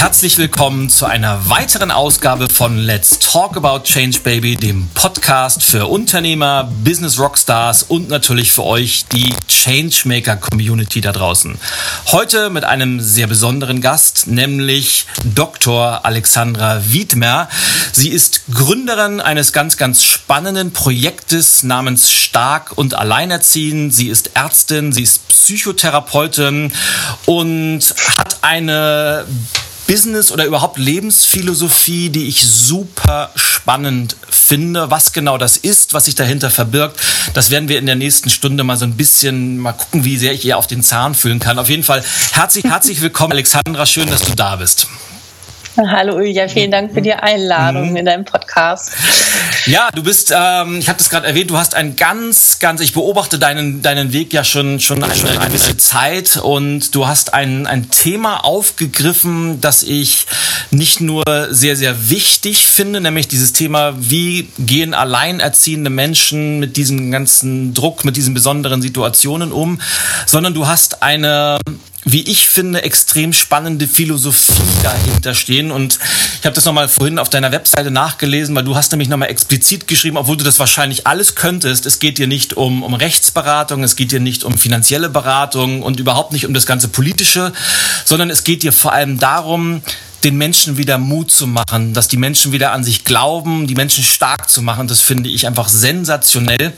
Herzlich willkommen zu einer weiteren Ausgabe von Let's Talk About Change Baby, dem Podcast für Unternehmer, Business Rockstars und natürlich für euch die Changemaker Community da draußen. Heute mit einem sehr besonderen Gast, nämlich Dr. Alexandra Wiedmer. Sie ist Gründerin eines ganz, ganz spannenden Projektes namens Stark und Alleinerziehend. Sie ist Ärztin, sie ist Psychotherapeutin und hat eine Business oder überhaupt Lebensphilosophie, die ich super spannend finde. Was genau das ist, was sich dahinter verbirgt, das werden wir in der nächsten Stunde mal so ein bisschen mal gucken, wie sehr ich ihr auf den Zahn fühlen kann. Auf jeden Fall herzlich, herzlich willkommen, Alexandra. Schön, dass du da bist. Hallo Ilja, vielen Dank für die Einladung mhm. in deinem Podcast. Ja, du bist, ähm, ich habe das gerade erwähnt, du hast ein ganz, ganz, ich beobachte deinen, deinen Weg ja schon, schon eine, eine gewisse Zeit und du hast ein, ein Thema aufgegriffen, das ich nicht nur sehr, sehr wichtig finde, nämlich dieses Thema, wie gehen alleinerziehende Menschen mit diesem ganzen Druck, mit diesen besonderen Situationen um, sondern du hast eine wie ich finde, extrem spannende Philosophie dahinter stehen. Und ich habe das nochmal vorhin auf deiner Webseite nachgelesen, weil du hast nämlich nochmal explizit geschrieben, obwohl du das wahrscheinlich alles könntest. Es geht dir nicht um, um Rechtsberatung, es geht dir nicht um finanzielle Beratung und überhaupt nicht um das ganze Politische, sondern es geht dir vor allem darum, den Menschen wieder Mut zu machen, dass die Menschen wieder an sich glauben, die Menschen stark zu machen. Das finde ich einfach sensationell.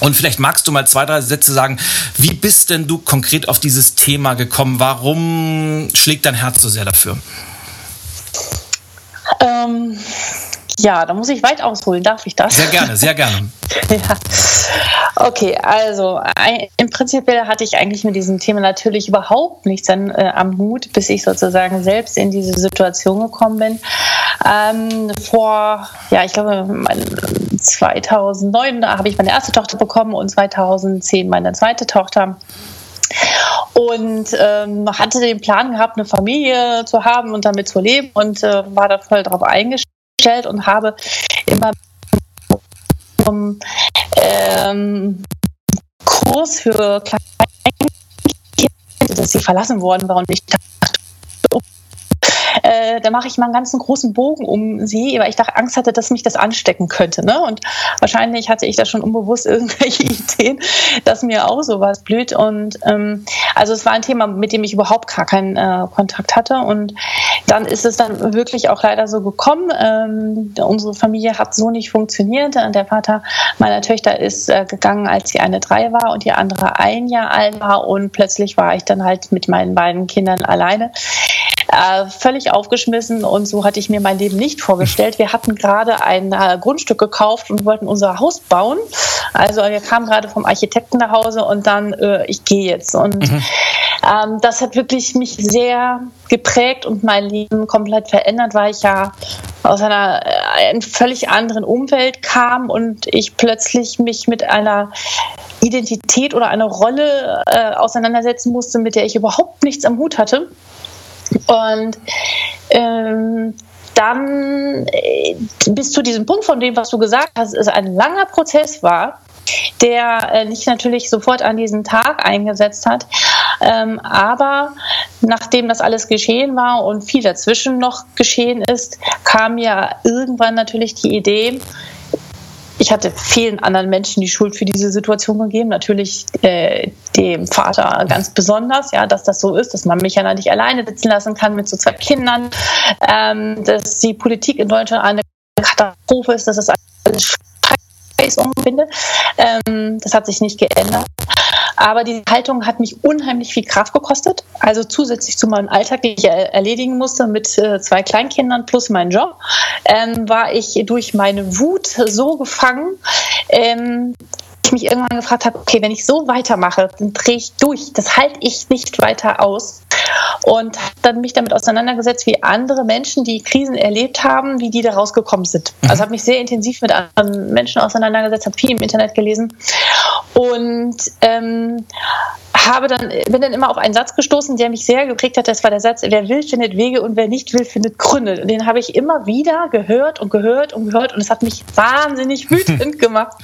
Und vielleicht magst du mal zwei, drei Sätze sagen, wie bist denn du konkret auf dieses Thema gekommen? Warum schlägt dein Herz so sehr dafür? Ähm, ja, da muss ich weit ausholen. Darf ich das? Sehr gerne, sehr gerne. ja. Okay, also im Prinzip hatte ich eigentlich mit diesem Thema natürlich überhaupt nichts an, äh, am Hut, bis ich sozusagen selbst in diese Situation gekommen bin. Ähm, vor, ja, ich glaube, 2009 habe ich meine erste Tochter bekommen und 2010 meine zweite Tochter. Und ähm, hatte den Plan gehabt, eine Familie zu haben und damit zu leben und äh, war da voll drauf eingestellt und habe immer um, ähm, Kurs für Kleinkinder, dass sie verlassen worden waren und ich dachte, äh, da mache ich mal einen ganzen großen Bogen um sie, weil ich dachte, Angst hatte, dass mich das anstecken könnte. Ne? Und wahrscheinlich hatte ich da schon unbewusst irgendwelche Ideen, dass mir auch sowas blüht. Und ähm, also es war ein Thema, mit dem ich überhaupt gar keinen äh, Kontakt hatte. Und dann ist es dann wirklich auch leider so gekommen. Ähm, unsere Familie hat so nicht funktioniert. Der Vater meiner Töchter ist äh, gegangen, als sie eine drei war und die andere ein Jahr alt war. Und plötzlich war ich dann halt mit meinen beiden Kindern alleine äh, völlig aufgeschmissen und so hatte ich mir mein Leben nicht vorgestellt. Wir hatten gerade ein äh, Grundstück gekauft und wollten unser Haus bauen. Also wir kamen gerade vom Architekten nach Hause und dann, äh, ich gehe jetzt. Und mhm. ähm, das hat wirklich mich sehr geprägt und mein Leben komplett verändert, weil ich ja aus einer, äh, einer völlig anderen Umwelt kam und ich plötzlich mich mit einer Identität oder einer Rolle äh, auseinandersetzen musste, mit der ich überhaupt nichts am Hut hatte. Und ähm, dann äh, bis zu diesem Punkt von dem, was du gesagt hast, es ein langer Prozess war, der äh, nicht natürlich sofort an diesen Tag eingesetzt hat. Ähm, aber nachdem das alles geschehen war und viel dazwischen noch geschehen ist, kam mir irgendwann natürlich die Idee, ich hatte vielen anderen Menschen die Schuld für diese Situation gegeben. Natürlich äh, dem Vater ganz besonders, ja, dass das so ist, dass man mich ja nicht alleine sitzen lassen kann mit so zwei Kindern, ähm, dass die Politik in Deutschland eine Katastrophe ist, dass das alles umfinde. Ähm, das hat sich nicht geändert. Aber die Haltung hat mich unheimlich viel Kraft gekostet. Also zusätzlich zu meinem Alltag, den ich erledigen musste mit äh, zwei Kleinkindern plus meinem Job, ähm, war ich durch meine Wut so gefangen, ähm, ich mich irgendwann gefragt habe, okay, wenn ich so weitermache, dann drehe ich durch. Das halte ich nicht weiter aus. Und dann mich damit auseinandergesetzt, wie andere Menschen, die Krisen erlebt haben, wie die da rausgekommen sind. Mhm. Also habe mich sehr intensiv mit anderen Menschen auseinandergesetzt, habe viel im Internet gelesen. Und Und ähm, habe dann, bin dann immer auf einen Satz gestoßen, der mich sehr geprägt hat. Das war der Satz, wer will, findet Wege und wer nicht will, findet Gründe. Und den habe ich immer wieder gehört und gehört und gehört und es hat mich wahnsinnig wütend gemacht.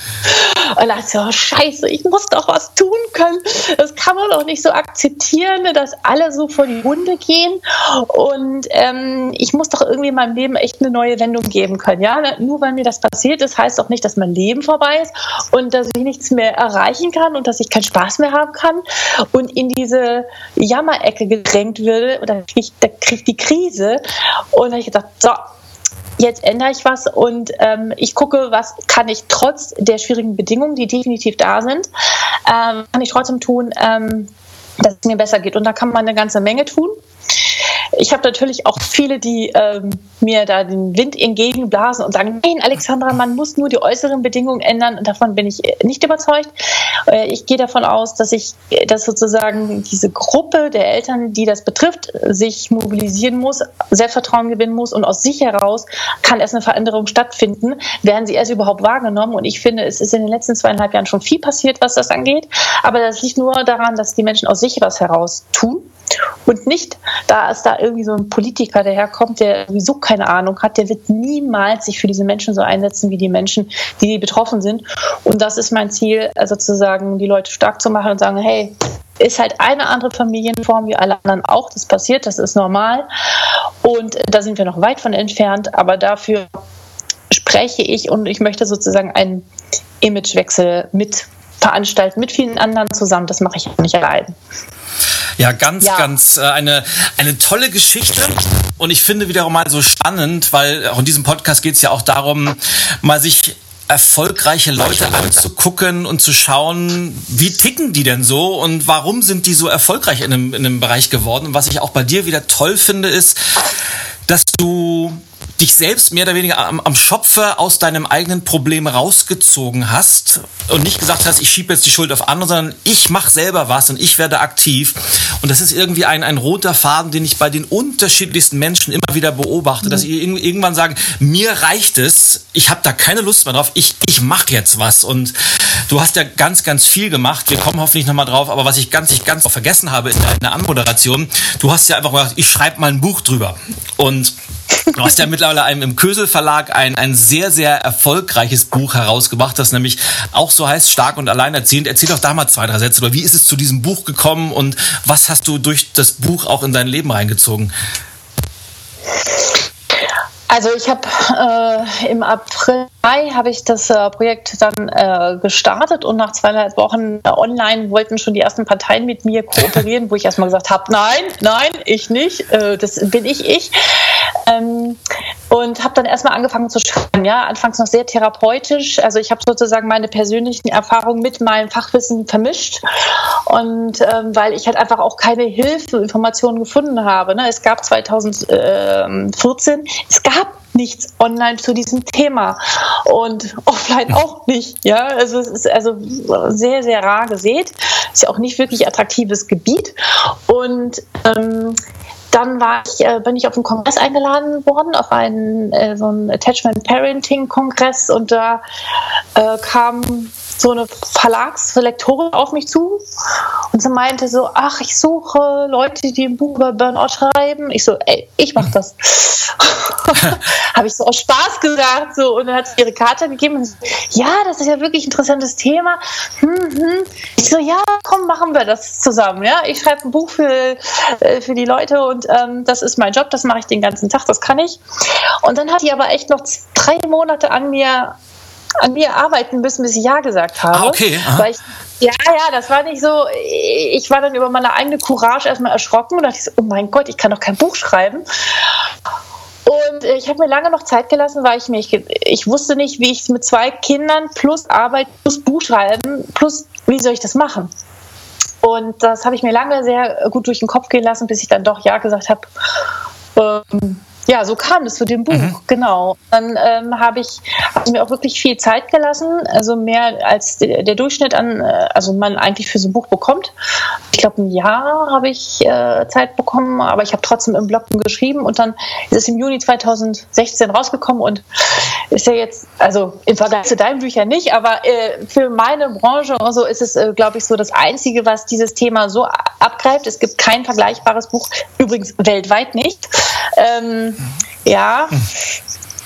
Und dachte so, oh, scheiße, ich muss doch was tun können. Das kann man doch nicht so akzeptieren, dass alle so vor die Hunde gehen. Und ähm, ich muss doch irgendwie in meinem Leben echt eine neue Wendung geben können. Ja, nur weil mir das passiert ist, heißt doch nicht, dass mein Leben vorbei ist und dass ich nichts mehr erreichen kann und dass ich keinen Spaß mehr haben kann und in diese Jammerecke gedrängt würde, da kriege ich, krieg ich die Krise. Und da habe ich gedacht, so, jetzt ändere ich was und ähm, ich gucke, was kann ich trotz der schwierigen Bedingungen, die definitiv da sind, ähm, kann ich trotzdem tun, ähm, dass es mir besser geht. Und da kann man eine ganze Menge tun. Ich habe natürlich auch viele, die ähm, mir da den Wind entgegenblasen und sagen, nein, Alexandra, man muss nur die äußeren Bedingungen ändern. Und davon bin ich nicht überzeugt. Äh, ich gehe davon aus, dass ich, dass sozusagen diese Gruppe der Eltern, die das betrifft, sich mobilisieren muss, Selbstvertrauen gewinnen muss und aus sich heraus kann erst eine Veränderung stattfinden, werden sie erst überhaupt wahrgenommen. Und ich finde, es ist in den letzten zweieinhalb Jahren schon viel passiert, was das angeht. Aber das liegt nur daran, dass die Menschen aus sich was heraus tun und nicht, da ist da irgendwie so ein Politiker, der herkommt, der sowieso keine Ahnung hat, der wird niemals sich für diese Menschen so einsetzen wie die Menschen, die betroffen sind. Und das ist mein Ziel, also sozusagen die Leute stark zu machen und sagen, hey, ist halt eine andere Familienform wie alle anderen auch. Das passiert, das ist normal. Und da sind wir noch weit von entfernt, aber dafür spreche ich und ich möchte sozusagen einen Imagewechsel mit veranstalten, mit vielen anderen zusammen. Das mache ich nicht allein. Ja, ganz, ja. ganz äh, eine, eine tolle Geschichte. Und ich finde wiederum mal so spannend, weil auch in diesem Podcast geht es ja auch darum, mal sich erfolgreiche Leute anzugucken und zu schauen, wie ticken die denn so und warum sind die so erfolgreich in einem, in einem Bereich geworden. Und was ich auch bei dir wieder toll finde, ist, dass du dich selbst mehr oder weniger am, am Schopfe aus deinem eigenen Problem rausgezogen hast und nicht gesagt hast, ich schiebe jetzt die Schuld auf andere, sondern ich mache selber was und ich werde aktiv. Und das ist irgendwie ein, ein roter Faden, den ich bei den unterschiedlichsten Menschen immer wieder beobachte, mhm. dass sie irgendwann sagen, mir reicht es, ich habe da keine Lust mehr drauf, ich, ich mache jetzt was. Und du hast ja ganz, ganz viel gemacht. Wir kommen hoffentlich nochmal drauf, aber was ich ganz, ich ganz vergessen habe in der Anmoderation, du hast ja einfach gesagt, ich schreibe mal ein Buch drüber. Und Du hast ja mittlerweile einem, im Kösel Verlag ein, ein sehr, sehr erfolgreiches Buch herausgebracht, das nämlich auch so heißt, stark und alleinerziehend. Erzähl doch da mal zwei, drei Sätze. Oder wie ist es zu diesem Buch gekommen und was hast du durch das Buch auch in dein Leben reingezogen? Also ich habe äh, im April, Mai habe ich das äh, Projekt dann äh, gestartet und nach zweieinhalb Wochen äh, online wollten schon die ersten Parteien mit mir kooperieren, wo ich erstmal gesagt habe, nein, nein, ich nicht, äh, das bin ich ich. Ähm, und habe dann erstmal angefangen zu schreiben, ja, anfangs noch sehr therapeutisch. Also ich habe sozusagen meine persönlichen Erfahrungen mit meinem Fachwissen vermischt und ähm, weil ich halt einfach auch keine Hilfe, Informationen gefunden habe. Ne? Es gab 2014, es gab nichts online zu diesem Thema und offline auch nicht. Ja, also es ist also sehr, sehr rar gesät. Ist ja auch nicht wirklich attraktives Gebiet und ähm, dann ich, äh, bin ich auf einen Kongress eingeladen worden, auf einen äh, so einen Attachment Parenting Kongress. Und da äh, kam so eine Verlagslektorin auf mich zu und sie meinte so, ach, ich suche Leute, die ein Buch über Burnout schreiben. Ich so, ey, ich mach das. Habe ich so aus Spaß gesagt so und dann hat sie ihre Karte gegeben und so, ja, das ist ja wirklich ein interessantes Thema. Hm, hm. Ich so, ja, komm, machen wir das zusammen. Ja, ich schreibe ein Buch für, äh, für die Leute und ähm, das ist mein Job, das mache ich den ganzen Tag, das kann ich. Und dann hat die aber echt noch drei Monate an mir an mir arbeiten müssen, bis ich Ja gesagt habe. Ah, okay. Ich, ja, ja, das war nicht so. Ich war dann über meine eigene Courage erstmal erschrocken und dachte, oh mein Gott, ich kann doch kein Buch schreiben. Und ich habe mir lange noch Zeit gelassen, weil ich mich, ich wusste nicht, wie ich es mit zwei Kindern plus Arbeit plus Buch schreiben plus, wie soll ich das machen? Und das habe ich mir lange sehr gut durch den Kopf gehen lassen, bis ich dann doch Ja gesagt habe. Ähm, ja, so kam es zu dem Buch, mhm. genau. Dann ähm, habe ich, hab ich mir auch wirklich viel Zeit gelassen, also mehr als der, der Durchschnitt an, äh, also man eigentlich für so ein Buch bekommt. Ich glaube, ein Jahr habe ich äh, Zeit bekommen, aber ich habe trotzdem im Blog geschrieben und dann ist es im Juni 2016 rausgekommen und ist ja jetzt, also im Vergleich zu deinen Büchern nicht, aber äh, für meine Branche und so ist es, äh, glaube ich, so das Einzige, was dieses Thema so abgreift. Es gibt kein vergleichbares Buch, übrigens weltweit nicht. Ähm, ja.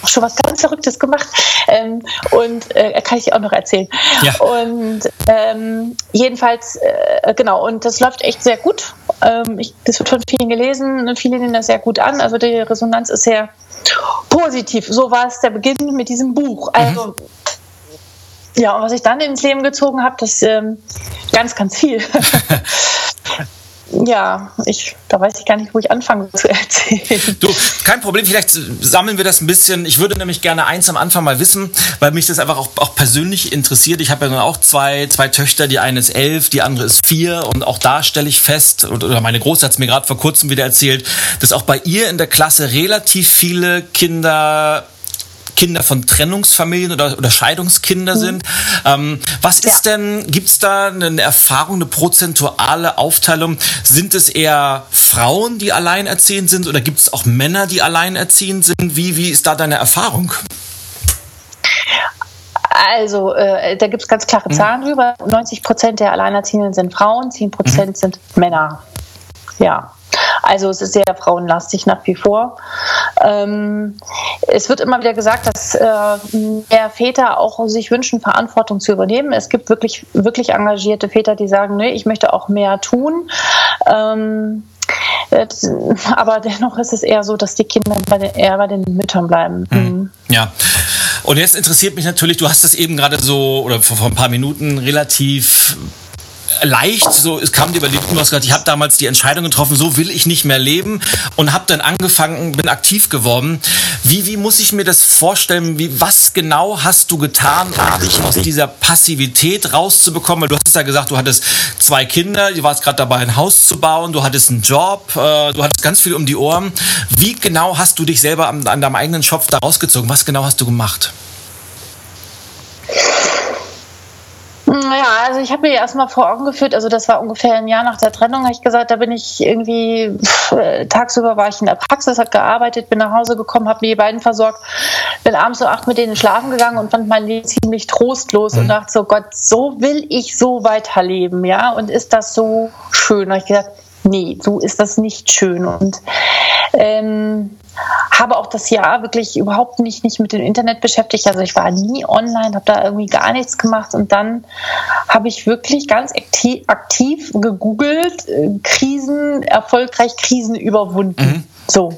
Auch schon was ganz Verrücktes gemacht. Ähm, und äh, kann ich auch noch erzählen. Ja. Und ähm, jedenfalls, äh, genau, und das läuft echt sehr gut. Ähm, ich, das wird von vielen gelesen und viele nehmen das sehr gut an. Also die Resonanz ist sehr positiv. So war es der Beginn mit diesem Buch. Mhm. Also mhm. Ja, und was ich dann ins Leben gezogen habe, das ähm, ganz, ganz viel. ja, ich, da weiß ich gar nicht, wo ich anfange zu erzählen. Du, kein Problem, vielleicht sammeln wir das ein bisschen. Ich würde nämlich gerne eins am Anfang mal wissen, weil mich das einfach auch, auch persönlich interessiert. Ich habe ja nun auch zwei, zwei Töchter, die eine ist elf, die andere ist vier und auch da stelle ich fest, oder meine Große hat es mir gerade vor kurzem wieder erzählt, dass auch bei ihr in der Klasse relativ viele Kinder Kinder von Trennungsfamilien oder, oder Scheidungskinder mhm. sind. Ähm, was ist ja. denn, gibt es da eine Erfahrung, eine prozentuale Aufteilung? Sind es eher Frauen, die alleinerziehend sind oder gibt es auch Männer, die alleinerziehend sind? Wie, wie ist da deine Erfahrung? Also, äh, da gibt es ganz klare mhm. Zahlen drüber. 90 Prozent der Alleinerziehenden sind Frauen, 10 Prozent mhm. sind Männer. Ja. Also es ist sehr frauenlastig nach wie vor. Ähm, es wird immer wieder gesagt, dass äh, mehr Väter auch sich wünschen, Verantwortung zu übernehmen. Es gibt wirklich, wirklich engagierte Väter, die sagen, nee, ich möchte auch mehr tun. Ähm, aber dennoch ist es eher so, dass die Kinder bei den, eher bei den Müttern bleiben. Mhm. Ja. Und jetzt interessiert mich natürlich, du hast das eben gerade so, oder vor, vor ein paar Minuten relativ leicht, so es kam dir über die gesagt, ich habe damals die Entscheidung getroffen, so will ich nicht mehr leben und habe dann angefangen, bin aktiv geworden. Wie, wie muss ich mir das vorstellen? Wie, was genau hast du getan, um dich aus dieser Passivität rauszubekommen? Weil du hast ja gesagt, du hattest zwei Kinder, du warst gerade dabei, ein Haus zu bauen, du hattest einen Job, äh, du hattest ganz viel um die Ohren. Wie genau hast du dich selber an, an deinem eigenen Schopf da rausgezogen? Was genau hast du gemacht? Naja, also ich habe mir erstmal vor Augen geführt, also das war ungefähr ein Jahr nach der Trennung, habe ich gesagt, da bin ich irgendwie, pff, tagsüber war ich in der Praxis, habe gearbeitet, bin nach Hause gekommen, habe mir die beiden versorgt, bin abends so acht mit denen schlafen gegangen und fand mein Leben ziemlich trostlos mhm. und dachte so, Gott, so will ich so weiterleben, ja, und ist das so schön? Und ich gesagt, nee, so ist das nicht schön und ähm, habe auch das Jahr wirklich überhaupt nicht, nicht mit dem Internet beschäftigt. Also ich war nie online, habe da irgendwie gar nichts gemacht und dann habe ich wirklich ganz aktiv, aktiv gegoogelt, äh, Krisen, erfolgreich Krisen überwunden. Mhm. So.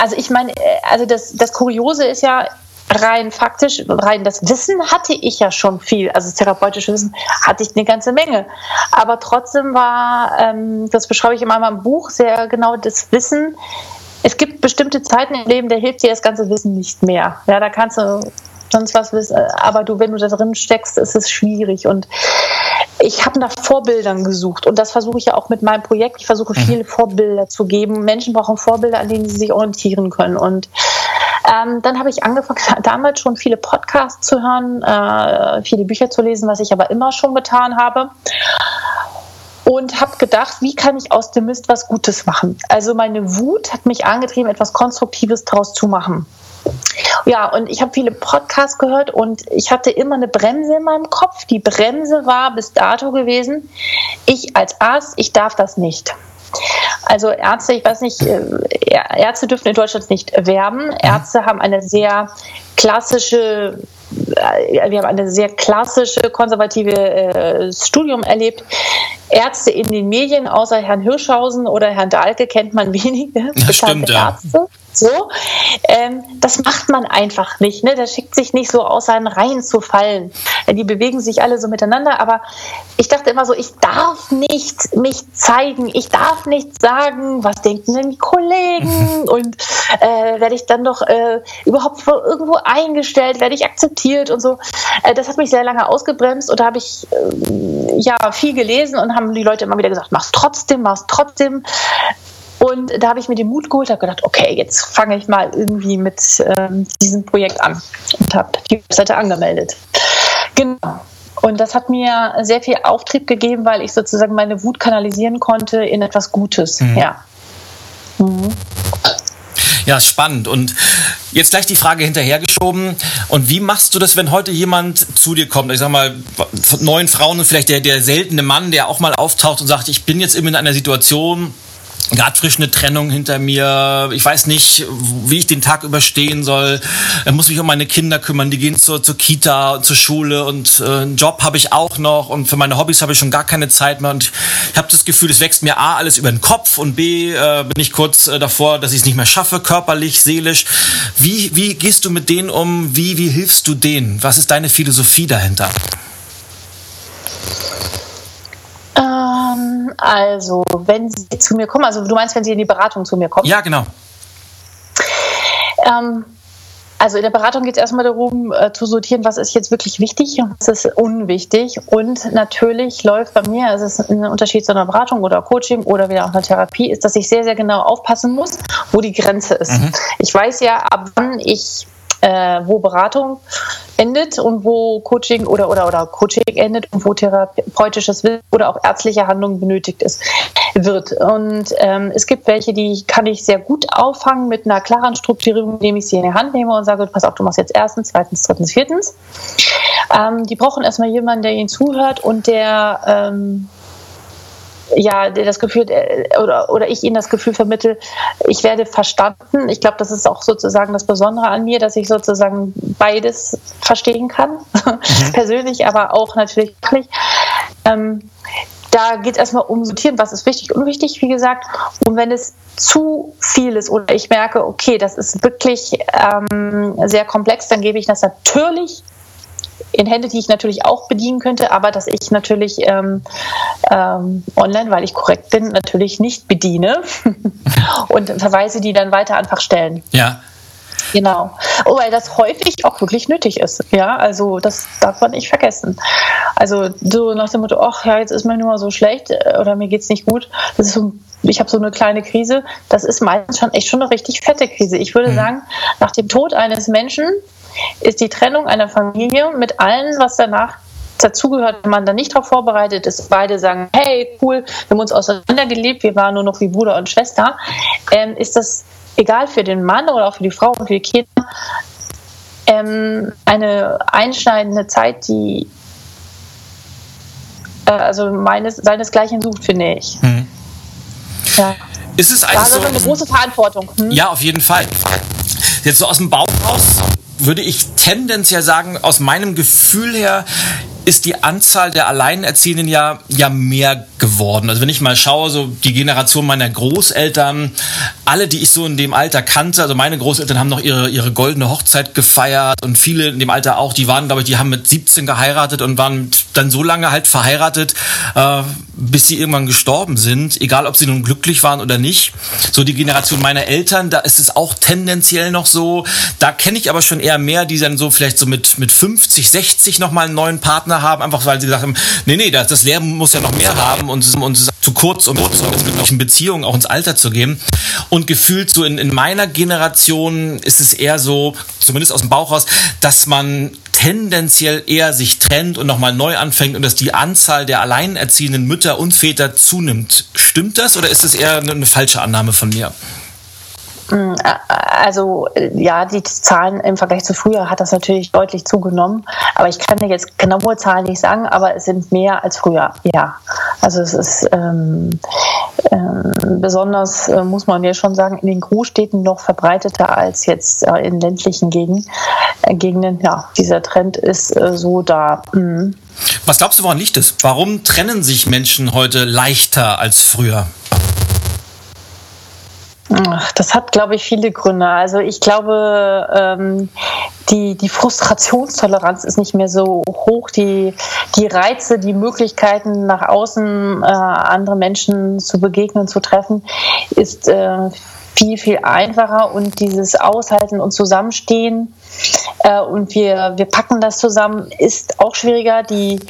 Also ich meine, äh, also das, das Kuriose ist ja, rein faktisch, rein das Wissen hatte ich ja schon viel, also das therapeutische Wissen hatte ich eine ganze Menge. Aber trotzdem war, ähm, das beschreibe ich in meinem Buch sehr genau, das Wissen es gibt bestimmte Zeiten im Leben, da hilft dir das ganze Wissen nicht mehr. Ja, da kannst du sonst was wissen, aber du, wenn du da drin steckst, ist es schwierig. Und ich habe nach Vorbildern gesucht und das versuche ich ja auch mit meinem Projekt. Ich versuche mhm. viele Vorbilder zu geben. Menschen brauchen Vorbilder, an denen sie sich orientieren können. Und ähm, dann habe ich angefangen, damals schon viele Podcasts zu hören, äh, viele Bücher zu lesen, was ich aber immer schon getan habe und habe gedacht, wie kann ich aus dem Mist was Gutes machen? Also meine Wut hat mich angetrieben, etwas Konstruktives daraus zu machen. Ja, und ich habe viele Podcasts gehört und ich hatte immer eine Bremse in meinem Kopf. Die Bremse war bis dato gewesen, ich als Arzt, ich darf das nicht. Also Ärzte, ich weiß nicht, äh, Ärzte dürfen in Deutschland nicht werben. Ärzte haben eine sehr klassische wir haben eine sehr klassische konservative äh, Studium erlebt. Ärzte in den Medien, außer Herrn Hirschhausen oder Herrn Dahlke, kennt man wenige das stimmt, ja. Ärzte. So, ähm, das macht man einfach nicht. Ne? Das schickt sich nicht so aus seinen Reihen zu fallen. Die bewegen sich alle so miteinander. Aber ich dachte immer so, ich darf nicht mich zeigen. Ich darf nicht sagen, was denken denn die Kollegen? Und äh, werde ich dann doch äh, überhaupt irgendwo eingestellt? Werde ich akzeptiert und so? Äh, das hat mich sehr lange ausgebremst. Und da habe ich äh, ja viel gelesen und haben die Leute immer wieder gesagt, mach's trotzdem, mach's trotzdem. Und da habe ich mir den Mut geholt, habe gedacht, okay, jetzt fange ich mal irgendwie mit ähm, diesem Projekt an und habe die Webseite angemeldet. Genau. Und das hat mir sehr viel Auftrieb gegeben, weil ich sozusagen meine Wut kanalisieren konnte in etwas Gutes. Mhm. Ja. Mhm. Ja, spannend. Und jetzt gleich die Frage hinterhergeschoben. Und wie machst du das, wenn heute jemand zu dir kommt? Ich sag mal, neun Frauen und vielleicht der, der seltene Mann, der auch mal auftaucht und sagt, ich bin jetzt eben in einer Situation, gerade frisch eine Trennung hinter mir. Ich weiß nicht, wie ich den Tag überstehen soll. Ich muss mich um meine Kinder kümmern. Die gehen zur, zur Kita und zur Schule und äh, einen Job habe ich auch noch und für meine Hobbys habe ich schon gar keine Zeit mehr. Und ich habe das Gefühl, es wächst mir A, alles über den Kopf und B, äh, bin ich kurz äh, davor, dass ich es nicht mehr schaffe, körperlich, seelisch. Wie, wie gehst du mit denen um? Wie, wie hilfst du denen? Was ist deine Philosophie dahinter? Ähm, also, wenn Sie zu mir kommen, also du meinst, wenn Sie in die Beratung zu mir kommen? Ja, genau. Ähm, also in der Beratung geht es erstmal darum, äh, zu sortieren, was ist jetzt wirklich wichtig und was ist unwichtig. Und natürlich läuft bei mir, also es ist ein Unterschied zu einer Beratung oder Coaching oder wieder auch einer Therapie, ist, dass ich sehr, sehr genau aufpassen muss, wo die Grenze ist. Mhm. Ich weiß ja, ab wann ich äh, wo Beratung endet und wo Coaching oder, oder, oder Coaching endet und wo therapeutisches Wissen oder auch ärztliche Handlung benötigt ist, wird. Und ähm, es gibt welche, die kann ich sehr gut auffangen mit einer klaren Strukturierung, indem ich sie in die Hand nehme und sage, pass auf, du machst jetzt erstens, zweitens, drittens, viertens. Ähm, die brauchen erstmal jemanden, der ihnen zuhört und der ähm, ja, das Gefühl äh, oder, oder ich ihnen das Gefühl vermittel, ich werde verstanden. Ich glaube, das ist auch sozusagen das Besondere an mir, dass ich sozusagen beides verstehen kann, mhm. persönlich, aber auch natürlich. Ähm, da geht es erstmal um Sortieren, was ist wichtig und unwichtig, wie gesagt. Und wenn es zu viel ist oder ich merke, okay, das ist wirklich ähm, sehr komplex, dann gebe ich das natürlich in Hände, die ich natürlich auch bedienen könnte, aber dass ich natürlich ähm, ähm, online, weil ich korrekt bin, natürlich nicht bediene und verweise die dann weiter an Fachstellen. Ja. Genau. Oh, weil das häufig auch wirklich nötig ist. Ja, also das darf man nicht vergessen. Also so nach dem Motto, ach ja, jetzt ist mir nur mal so schlecht äh, oder mir geht's nicht gut. Das ist so, ich habe so eine kleine Krise. Das ist meistens schon echt schon eine richtig fette Krise. Ich würde mhm. sagen, nach dem Tod eines Menschen ist die Trennung einer Familie mit allem, was danach dazugehört, wenn man da nicht darauf vorbereitet ist, beide sagen, hey, cool, wir haben uns auseinandergelebt, wir waren nur noch wie Bruder und Schwester, ähm, ist das egal für den Mann oder auch für die Frau und für die Kinder ähm, eine einschneidende Zeit, die äh, also meines, seinesgleichen sucht, finde ich. Hm. Ja. Ist es also so, eine große Verantwortung. Hm? Ja, auf jeden Fall. Jetzt so aus dem Bauch raus würde ich tendenziell sagen, aus meinem Gefühl her ist die Anzahl der Alleinerziehenden ja, ja mehr geworden. Also wenn ich mal schaue, so die Generation meiner Großeltern, alle, die ich so in dem Alter kannte, also meine Großeltern haben noch ihre, ihre goldene Hochzeit gefeiert und viele in dem Alter auch, die waren, glaube ich, die haben mit 17 geheiratet und waren dann so lange halt verheiratet, äh, bis sie irgendwann gestorben sind, egal ob sie nun glücklich waren oder nicht. So die Generation meiner Eltern, da ist es auch tendenziell noch so. Da kenne ich aber schon eher mehr, die dann so vielleicht so mit, mit 50, 60 nochmal einen neuen Partner haben, einfach weil sie gesagt haben, nee, nee, das, das Leben muss ja noch mehr haben und, und es ist zu kurz, um, um in glücklichen Beziehungen auch ins Alter zu gehen. Und gefühlt so in, in meiner Generation ist es eher so, zumindest aus dem Bauch raus, dass man tendenziell eher sich trennt und nochmal neu anfängt und dass die Anzahl der alleinerziehenden Mütter und Väter zunimmt. Stimmt das oder ist das eher eine, eine falsche Annahme von mir? Mm, also ja, die Zahlen im Vergleich zu früher hat das natürlich deutlich zugenommen. Aber ich kann dir jetzt genaue Zahlen nicht sagen, aber es sind mehr als früher. Ja, also es ist ähm, ähm, besonders, äh, muss man ja schon sagen, in den Großstädten noch verbreiteter als jetzt äh, in ländlichen Gegenden. Äh, Gegenden. Ja, dieser Trend ist äh, so da. Mhm. Was glaubst du, woran liegt es? Warum trennen sich Menschen heute leichter als früher? Das hat, glaube ich, viele Gründe. Also ich glaube, ähm, die, die Frustrationstoleranz ist nicht mehr so hoch. Die, die Reize, die Möglichkeiten nach außen äh, andere Menschen zu begegnen, zu treffen, ist äh, viel, viel einfacher. Und dieses Aushalten und Zusammenstehen äh, und wir, wir packen das zusammen, ist auch schwieriger. Die,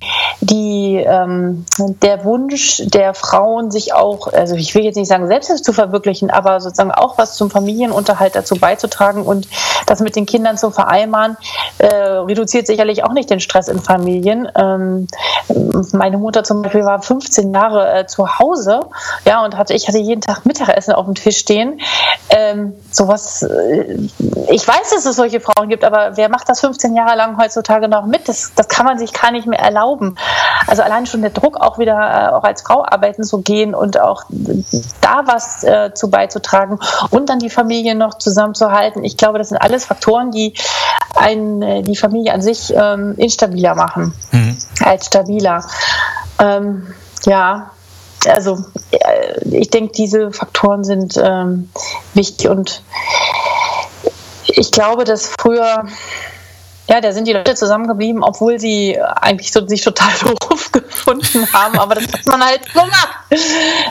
die, ähm, der Wunsch der Frauen, sich auch, also ich will jetzt nicht sagen, selbst zu verwirklichen, aber sozusagen auch was zum Familienunterhalt dazu beizutragen und das mit den Kindern zu vereinbaren, äh, reduziert sicherlich auch nicht den Stress in Familien. Ähm, meine Mutter zum Beispiel war 15 Jahre äh, zu Hause, ja, und hatte, ich hatte jeden Tag Mittagessen auf dem Tisch stehen. Ähm, sowas, äh, ich weiß, dass es solche Frauen gibt, aber wer macht das 15 Jahre lang heutzutage noch mit? Das, das kann man sich gar nicht mehr erlauben. Also allein schon der Druck, auch wieder äh, auch als Frau arbeiten zu gehen und auch da was äh, zu beizutragen und dann die Familie noch zusammenzuhalten. Ich glaube, das sind alles Faktoren, die ein, äh, die Familie an sich ähm, instabiler machen mhm. als stabiler. Ähm, ja, also äh, ich denke, diese Faktoren sind ähm, wichtig und ich glaube, dass früher ja, da sind die Leute zusammengeblieben, obwohl sie eigentlich so, sich total doof gefunden haben. Aber das hat man halt gemacht.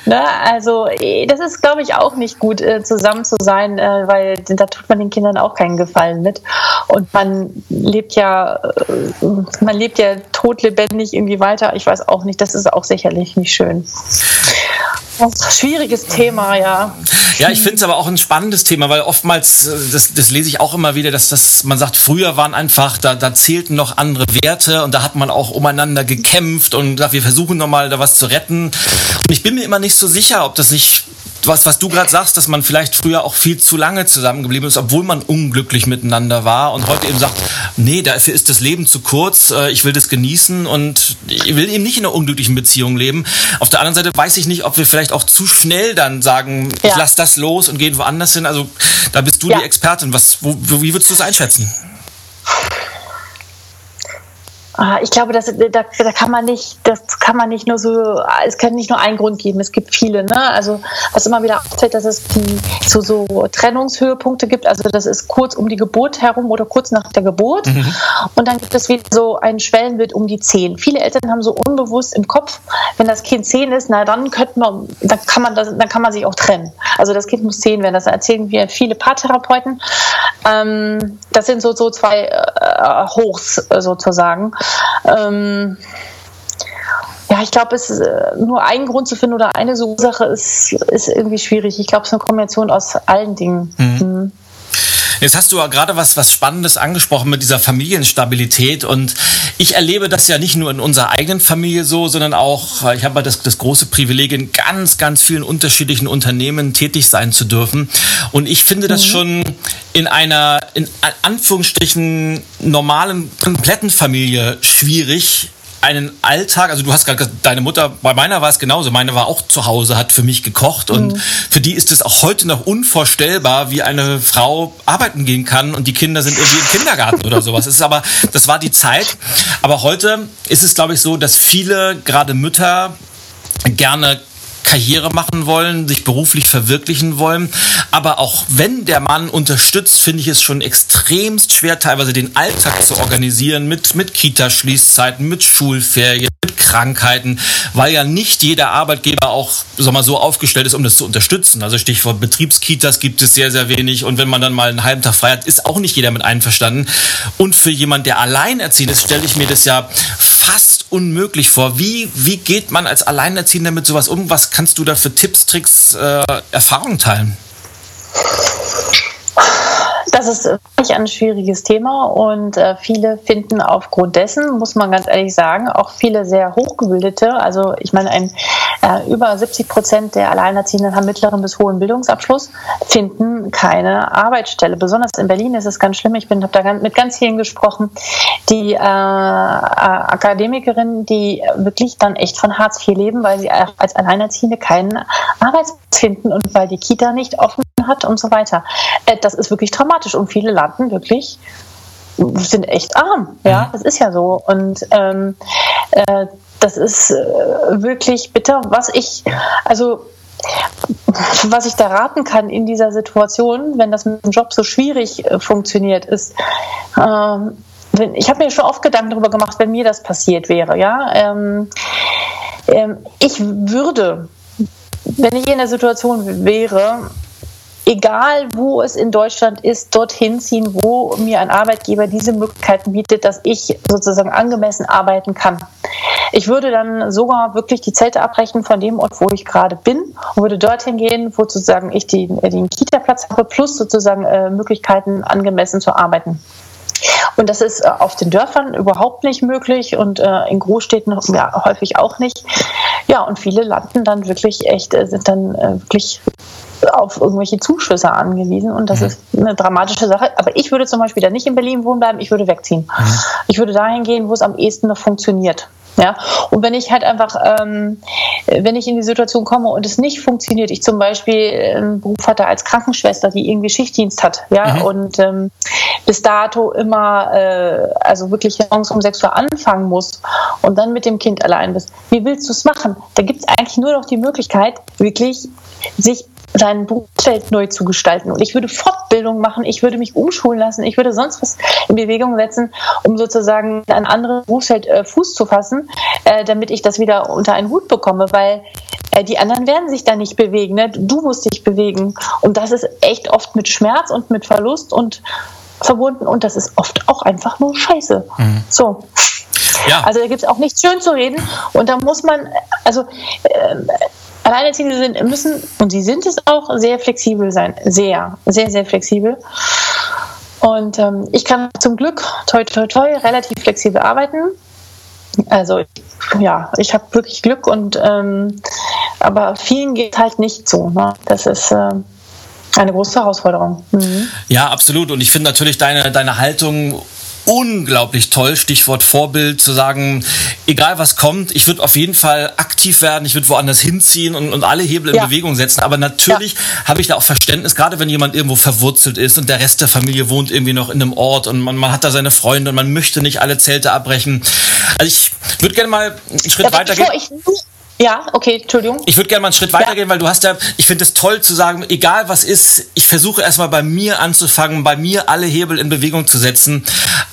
Ne? Also, eh, das ist, glaube ich, auch nicht gut, äh, zusammen zu sein, äh, weil da tut man den Kindern auch keinen Gefallen mit. Und man lebt ja, äh, man lebt ja todlebendig irgendwie weiter. Ich weiß auch nicht, das ist auch sicherlich nicht schön. Schwieriges Thema, ja. Ja, ich finde es aber auch ein spannendes Thema, weil oftmals, äh, das, das lese ich auch immer wieder, dass das, man sagt, früher waren einfach, da, da zählten noch andere Werte und da hat man auch umeinander gekämpft und gesagt, wir versuchen nochmal da was zu retten. Und ich bin mir immer nicht so sicher, ob das nicht was, was du gerade sagst, dass man vielleicht früher auch viel zu lange zusammengeblieben ist, obwohl man unglücklich miteinander war und heute eben sagt, nee, dafür ist das Leben zu kurz, äh, ich will das genießen und ich will eben nicht in einer unglücklichen Beziehung leben. Auf der anderen Seite weiß ich nicht, ob wir vielleicht auch zu schnell dann sagen, ja. ich lass das los und gehen woanders hin. Also da bist du ja. die Expertin. Was, wo, wie würdest du es einschätzen? Ah, ich glaube, das, da, da, kann man nicht, das kann man nicht nur so, es kann nicht nur einen Grund geben, es gibt viele. Ne? Also was immer wieder auffällt, dass es die, so, so Trennungshöhepunkte gibt. Also das ist kurz um die Geburt herum oder kurz nach der Geburt. Mhm. Und dann gibt es wieder so einen Schwellenwert um die zehn. Viele Eltern haben so unbewusst im Kopf, wenn das Kind zehn ist, na dann könnte man, dann kann man das, dann kann man sich auch trennen. Also das Kind muss zehn werden. Das erzählen wir viele Paartherapeuten. Ähm, das sind so, so zwei äh, Hochs sozusagen. Ähm, ja, ich glaube, es äh, nur einen Grund zu finden oder eine Ursache ist, ist irgendwie schwierig. Ich glaube, es ist eine Kombination aus allen Dingen. Mhm. Jetzt hast du ja gerade was, was Spannendes angesprochen mit dieser Familienstabilität und ich erlebe das ja nicht nur in unserer eigenen Familie so, sondern auch, äh, ich habe das, das große Privileg, in ganz, ganz vielen unterschiedlichen Unternehmen tätig sein zu dürfen und ich finde das mhm. schon in einer, in Anführungsstrichen, normalen, kompletten Familie schwierig, einen Alltag, also du hast gerade deine Mutter, bei meiner war es genauso, meine war auch zu Hause, hat für mich gekocht und mhm. für die ist es auch heute noch unvorstellbar, wie eine Frau arbeiten gehen kann und die Kinder sind irgendwie im Kindergarten oder sowas. Es ist aber, das war die Zeit. Aber heute ist es, glaube ich, so, dass viele, gerade Mütter, gerne Karriere machen wollen, sich beruflich verwirklichen wollen. Aber auch wenn der Mann unterstützt, finde ich es schon extremst schwer, teilweise den Alltag zu organisieren mit, mit Kita-Schließzeiten, mit Schulferien, mit Krankheiten, weil ja nicht jeder Arbeitgeber auch sag mal, so aufgestellt ist, um das zu unterstützen. Also Stichwort Betriebskitas gibt es sehr, sehr wenig. Und wenn man dann mal einen halben Tag frei hat, ist auch nicht jeder mit einverstanden. Und für jemanden, der alleinerziehend ist, stelle ich mir das ja fast unmöglich vor. Wie, wie geht man als Alleinerziehender mit sowas um? Was kannst du da für Tipps, Tricks, äh, Erfahrungen teilen? Das ist wirklich ein schwieriges Thema und äh, viele finden aufgrund dessen, muss man ganz ehrlich sagen, auch viele sehr hochgebildete, also ich meine, ein, äh, über 70 Prozent der Alleinerziehenden haben mittleren bis hohen Bildungsabschluss, finden keine Arbeitsstelle. Besonders in Berlin ist es ganz schlimm. Ich habe da mit ganz vielen gesprochen, die äh, äh, Akademikerinnen, die wirklich dann echt von Hartz IV leben, weil sie als Alleinerziehende keinen Arbeitsplatz finden und weil die Kita nicht offen hat und so weiter. Äh, das ist wirklich dramatisch und viele landen wirklich sind echt arm. Ja, mhm. das ist ja so. Und ähm, äh, das ist äh, wirklich bitter. Was ich, also was ich da raten kann in dieser Situation, wenn das mit dem Job so schwierig äh, funktioniert, ist, ähm, wenn, ich habe mir schon oft Gedanken darüber gemacht, wenn mir das passiert wäre. Ja, ähm, ähm, ich würde, wenn ich in der Situation wäre, egal wo es in Deutschland ist, dorthin ziehen, wo mir ein Arbeitgeber diese Möglichkeiten bietet, dass ich sozusagen angemessen arbeiten kann. Ich würde dann sogar wirklich die Zelte abbrechen von dem Ort, wo ich gerade bin und würde dorthin gehen, wo sozusagen ich den, den Kita-Platz habe, plus sozusagen äh, Möglichkeiten angemessen zu arbeiten. Und das ist äh, auf den Dörfern überhaupt nicht möglich und äh, in Großstädten ja, häufig auch nicht. Ja, und viele landen dann wirklich echt, äh, sind dann äh, wirklich auf irgendwelche Zuschüsse angewiesen und das mhm. ist eine dramatische Sache. Aber ich würde zum Beispiel da nicht in Berlin wohnen bleiben, ich würde wegziehen. Mhm. Ich würde dahin gehen, wo es am ehesten noch funktioniert. Ja, und wenn ich halt einfach, ähm, wenn ich in die Situation komme und es nicht funktioniert, ich zum Beispiel einen Beruf hatte als Krankenschwester, die irgendwie Schichtdienst hat, ja, mhm. und ähm, bis dato immer, äh, also wirklich morgens um sechs Uhr anfangen muss und dann mit dem Kind allein bist, wie willst du es machen? Da gibt es eigentlich nur noch die Möglichkeit, wirklich sich sein Berufsfeld neu zu gestalten. Und ich würde Fortbildung machen, ich würde mich umschulen lassen, ich würde sonst was in Bewegung setzen, um sozusagen ein anderes Berufsfeld äh, Fuß zu fassen, äh, damit ich das wieder unter einen Hut bekomme, weil äh, die anderen werden sich da nicht bewegen. Ne? Du musst dich bewegen. Und das ist echt oft mit Schmerz und mit Verlust und verbunden und das ist oft auch einfach nur Scheiße. Mhm. So. Ja. Also da gibt es auch nichts schön zu reden und da muss man, also äh, Alleinerziehende sind, müssen, und sie sind es auch, sehr flexibel sein. Sehr, sehr, sehr flexibel. Und ähm, ich kann zum Glück, toi, toi, toi, relativ flexibel arbeiten. Also ja, ich habe wirklich Glück und ähm, aber vielen geht halt nicht so. Ne? Das ist äh, eine große Herausforderung. Mhm. Ja, absolut. Und ich finde natürlich deine, deine Haltung unglaublich toll, Stichwort Vorbild, zu sagen, egal was kommt, ich würde auf jeden Fall aktiv werden, ich würde woanders hinziehen und, und alle Hebel in ja. Bewegung setzen. Aber natürlich ja. habe ich da auch Verständnis, gerade wenn jemand irgendwo verwurzelt ist und der Rest der Familie wohnt irgendwie noch in einem Ort und man, man hat da seine Freunde und man möchte nicht alle Zelte abbrechen. Also ich würde gerne mal einen Schritt weitergehen. Ja, okay, Entschuldigung. Ich würde gerne mal einen Schritt weitergehen, ja. weil du hast ja, ich finde es toll zu sagen, egal was ist, ich versuche erstmal bei mir anzufangen, bei mir alle Hebel in Bewegung zu setzen.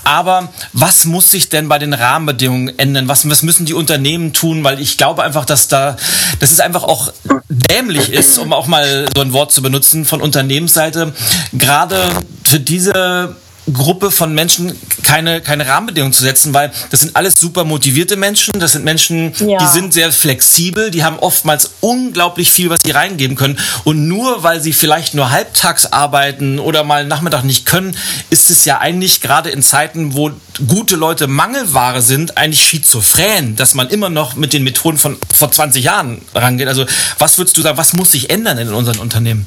Aber was muss sich denn bei den Rahmenbedingungen ändern? Was, was müssen die Unternehmen tun? Weil ich glaube einfach, dass da, dass es einfach auch dämlich ist, um auch mal so ein Wort zu benutzen von Unternehmensseite, gerade für diese Gruppe von Menschen keine, keine Rahmenbedingungen zu setzen, weil das sind alles super motivierte Menschen, das sind Menschen, ja. die sind sehr flexibel, die haben oftmals unglaublich viel, was sie reingeben können. Und nur weil sie vielleicht nur halbtags arbeiten oder mal Nachmittag nicht können, ist es ja eigentlich gerade in Zeiten, wo gute Leute Mangelware sind, eigentlich schizophren, dass man immer noch mit den Methoden von vor 20 Jahren rangeht. Also was würdest du sagen, was muss sich ändern in unseren Unternehmen?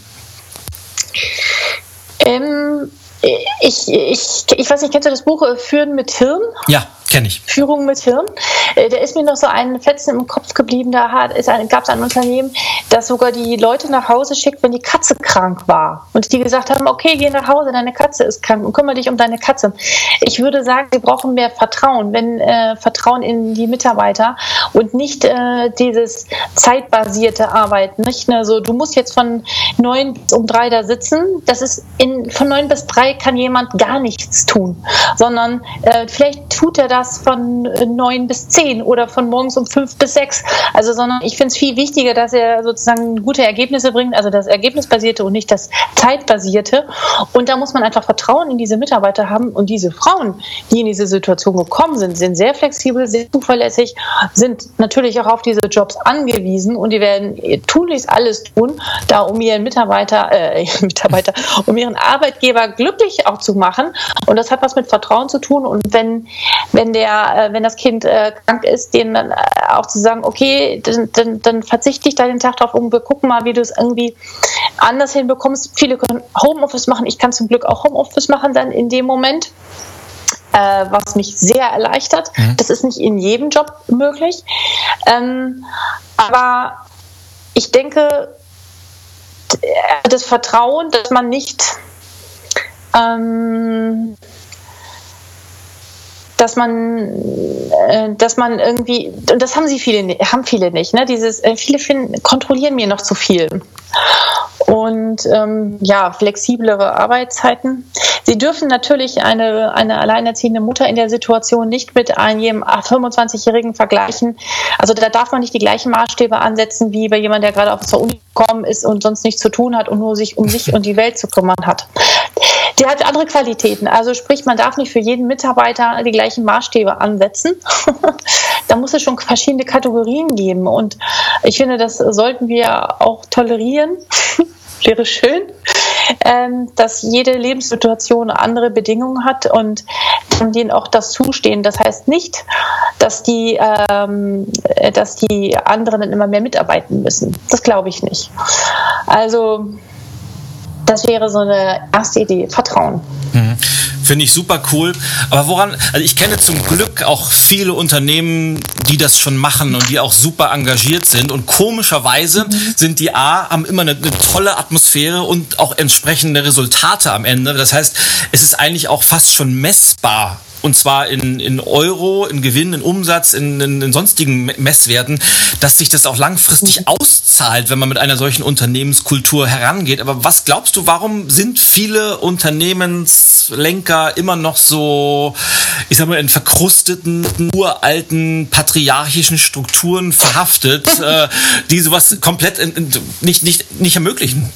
Ähm ich, ich, ich weiß nicht, kennst du das Buch äh, Führen mit Hirn? Ja. Kenne ich. Führung mit Hirn. Äh, da ist mir noch so ein Fetzen im Kopf geblieben. Da gab es ein Unternehmen, das sogar die Leute nach Hause schickt, wenn die Katze krank war. Und die gesagt haben, okay, geh nach Hause, deine Katze ist krank und kümmere dich um deine Katze. Ich würde sagen, sie brauchen mehr Vertrauen, wenn äh, Vertrauen in die Mitarbeiter und nicht äh, dieses zeitbasierte Arbeiten. Nicht ne? so, du musst jetzt von neun bis um drei da sitzen. Das ist in, von neun bis drei kann jemand gar nichts tun, sondern äh, vielleicht tut er das von neun bis zehn oder von morgens um fünf bis sechs. Also, sondern ich finde es viel wichtiger, dass er sozusagen gute Ergebnisse bringt, also das Ergebnisbasierte und nicht das Zeitbasierte. Und da muss man einfach Vertrauen in diese Mitarbeiter haben. Und diese Frauen, die in diese Situation gekommen sind, sind sehr flexibel, sehr zuverlässig, sind natürlich auch auf diese Jobs angewiesen und die werden tunlichst alles tun, da um ihren Mitarbeiter, äh, Mitarbeiter, um ihren Arbeitgeber glücklich auch zu machen. Und das hat was mit Vertrauen zu tun. Und wenn, wenn wenn der, äh, wenn das Kind äh, krank ist, denen dann äh, auch zu sagen, okay, dann, dann, dann verzichte ich da den Tag drauf und wir gucken mal, wie du es irgendwie anders hinbekommst. Viele können Homeoffice machen, ich kann zum Glück auch Homeoffice machen dann in dem Moment. Äh, was mich sehr erleichtert. Mhm. Das ist nicht in jedem Job möglich. Ähm, aber ich denke, das Vertrauen, dass man nicht ähm, dass man, äh, dass man irgendwie, und das haben sie viele, haben viele nicht, ne? Dieses, äh, viele finden, kontrollieren mir noch zu viel. Und ähm, ja, flexiblere Arbeitszeiten. Sie dürfen natürlich eine, eine alleinerziehende Mutter in der Situation nicht mit einem 25-Jährigen vergleichen. Also da darf man nicht die gleichen Maßstäbe ansetzen wie bei jemandem, der gerade aus der Uni gekommen ist und sonst nichts zu tun hat und nur sich um sich und die Welt zu kümmern hat der hat andere Qualitäten. Also sprich, man darf nicht für jeden Mitarbeiter die gleichen Maßstäbe ansetzen. da muss es schon verschiedene Kategorien geben. Und ich finde, das sollten wir auch tolerieren. Wäre schön. ähm, dass jede Lebenssituation andere Bedingungen hat und denen auch das zustehen. Das heißt nicht, dass die, ähm, dass die anderen immer mehr mitarbeiten müssen. Das glaube ich nicht. Also das wäre so eine erste Idee, Vertrauen. Mhm. Finde ich super cool. Aber woran, also ich kenne zum Glück auch viele Unternehmen, die das schon machen und die auch super engagiert sind. Und komischerweise mhm. sind die A, haben immer eine, eine, tolle Atmosphäre und auch entsprechende Resultate am Ende. Das heißt, es ist eigentlich auch fast schon messbar, und zwar in, in Euro, in Gewinn, in Umsatz, in, in, in sonstigen Messwerten, dass sich das auch langfristig mhm. auszahlt, wenn man mit einer solchen Unternehmenskultur herangeht. Aber was glaubst du, warum sind viele Unternehmenslenker immer noch so, ich sag mal, in verkrusteten, uralten, patriarchischen Strukturen verhaftet, äh, die sowas komplett in, in, nicht, nicht, nicht ermöglichen?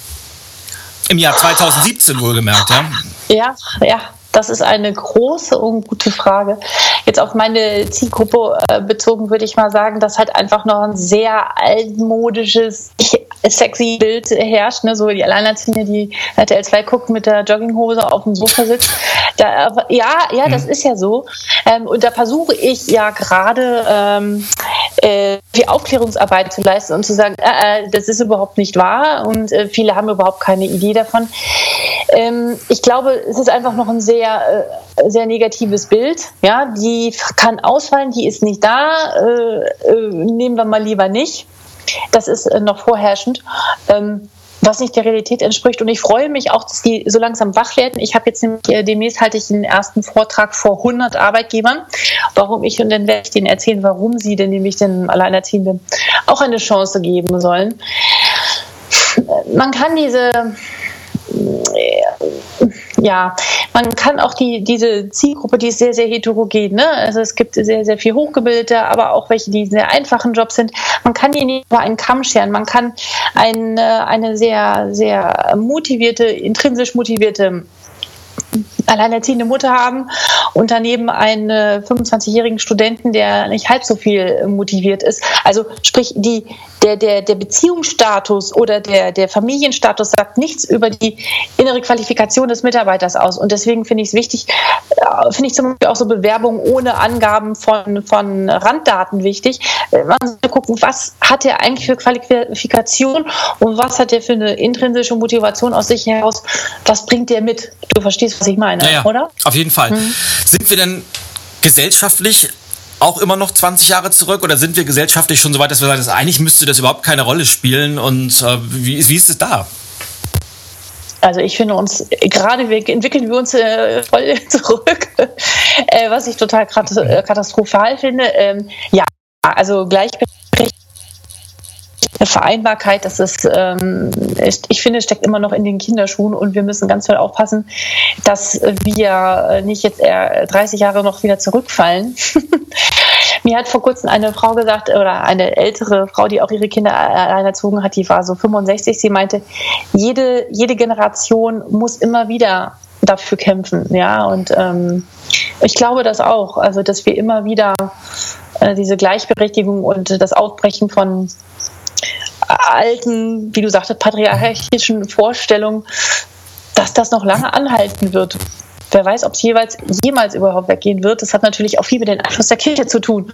Im Jahr 2017 wohlgemerkt, ja? Ja, ja. Das ist eine große und gute Frage. Jetzt auf meine Zielgruppe äh, bezogen würde ich mal sagen, dass halt einfach noch ein sehr altmodisches, sexy Bild herrscht. Ne? So die Alleinerziehende, die RTL 2 guckt mit der Jogginghose auf dem Sofa sitzt. Da, ja, ja, das mhm. ist ja so. Ähm, und da versuche ich ja gerade ähm, äh, viel Aufklärungsarbeit zu leisten und zu sagen, äh, äh, das ist überhaupt nicht wahr und äh, viele haben überhaupt keine Idee davon. Ähm, ich glaube, es ist einfach noch ein sehr, äh, sehr negatives Bild. Ja, die kann ausfallen, die ist nicht da, äh, nehmen wir mal lieber nicht. Das ist noch vorherrschend. Ähm, was nicht der Realität entspricht. Und ich freue mich auch, dass die so langsam wach werden. Ich habe jetzt nämlich, äh, demnächst halte ich den ersten Vortrag vor 100 Arbeitgebern, warum ich und dann werde ich denen erzählen, warum sie denn nämlich den Alleinerziehenden auch eine Chance geben sollen. Man kann diese ja, man kann auch die, diese Zielgruppe, die ist sehr, sehr heterogen. Ne? Also es gibt sehr, sehr viel Hochgebildete, aber auch welche, die sehr einfachen Jobs sind. Man kann die nicht über einen Kamm scheren. Man kann ein, eine sehr, sehr motivierte, intrinsisch motivierte alleinerziehende Mutter haben und daneben einen 25-jährigen Studenten, der nicht halb so viel motiviert ist. Also sprich, die, der, der, der Beziehungsstatus oder der, der Familienstatus sagt nichts über die innere Qualifikation des Mitarbeiters aus. Und deswegen finde ich es wichtig, äh, finde ich zum Beispiel auch so Bewerbungen ohne Angaben von, von Randdaten wichtig. Äh, man sollte gucken, was hat er eigentlich für Qualifikation und was hat er für eine intrinsische Motivation aus sich heraus, was bringt er mit? Du verstehst, was ich meine, ja, oder? Auf jeden Fall. Mhm. Sind wir denn gesellschaftlich auch immer noch 20 Jahre zurück oder sind wir gesellschaftlich schon so weit, dass wir sagen, dass eigentlich müsste das überhaupt keine Rolle spielen und äh, wie, wie ist es da? Also ich finde uns, gerade wir entwickeln wir uns äh, voll zurück, äh, was ich total äh, katastrophal finde. Ähm, ja, also Gleichberechtigung Vereinbarkeit, das ist, ähm, ich, ich, finde, steckt immer noch in den Kinderschuhen und wir müssen ganz toll aufpassen, dass wir nicht jetzt eher 30 Jahre noch wieder zurückfallen. Mir hat vor kurzem eine Frau gesagt, oder eine ältere Frau, die auch ihre Kinder allein erzogen hat, die war so 65, sie meinte, jede, jede Generation muss immer wieder dafür kämpfen, ja, und ähm, ich glaube das auch, also dass wir immer wieder äh, diese Gleichberechtigung und das Ausbrechen von alten, wie du sagtest, patriarchischen Vorstellungen, dass das noch lange anhalten wird. Wer weiß, ob es jeweils jemals überhaupt weggehen wird. Das hat natürlich auch viel mit dem Einfluss der Kirche zu tun.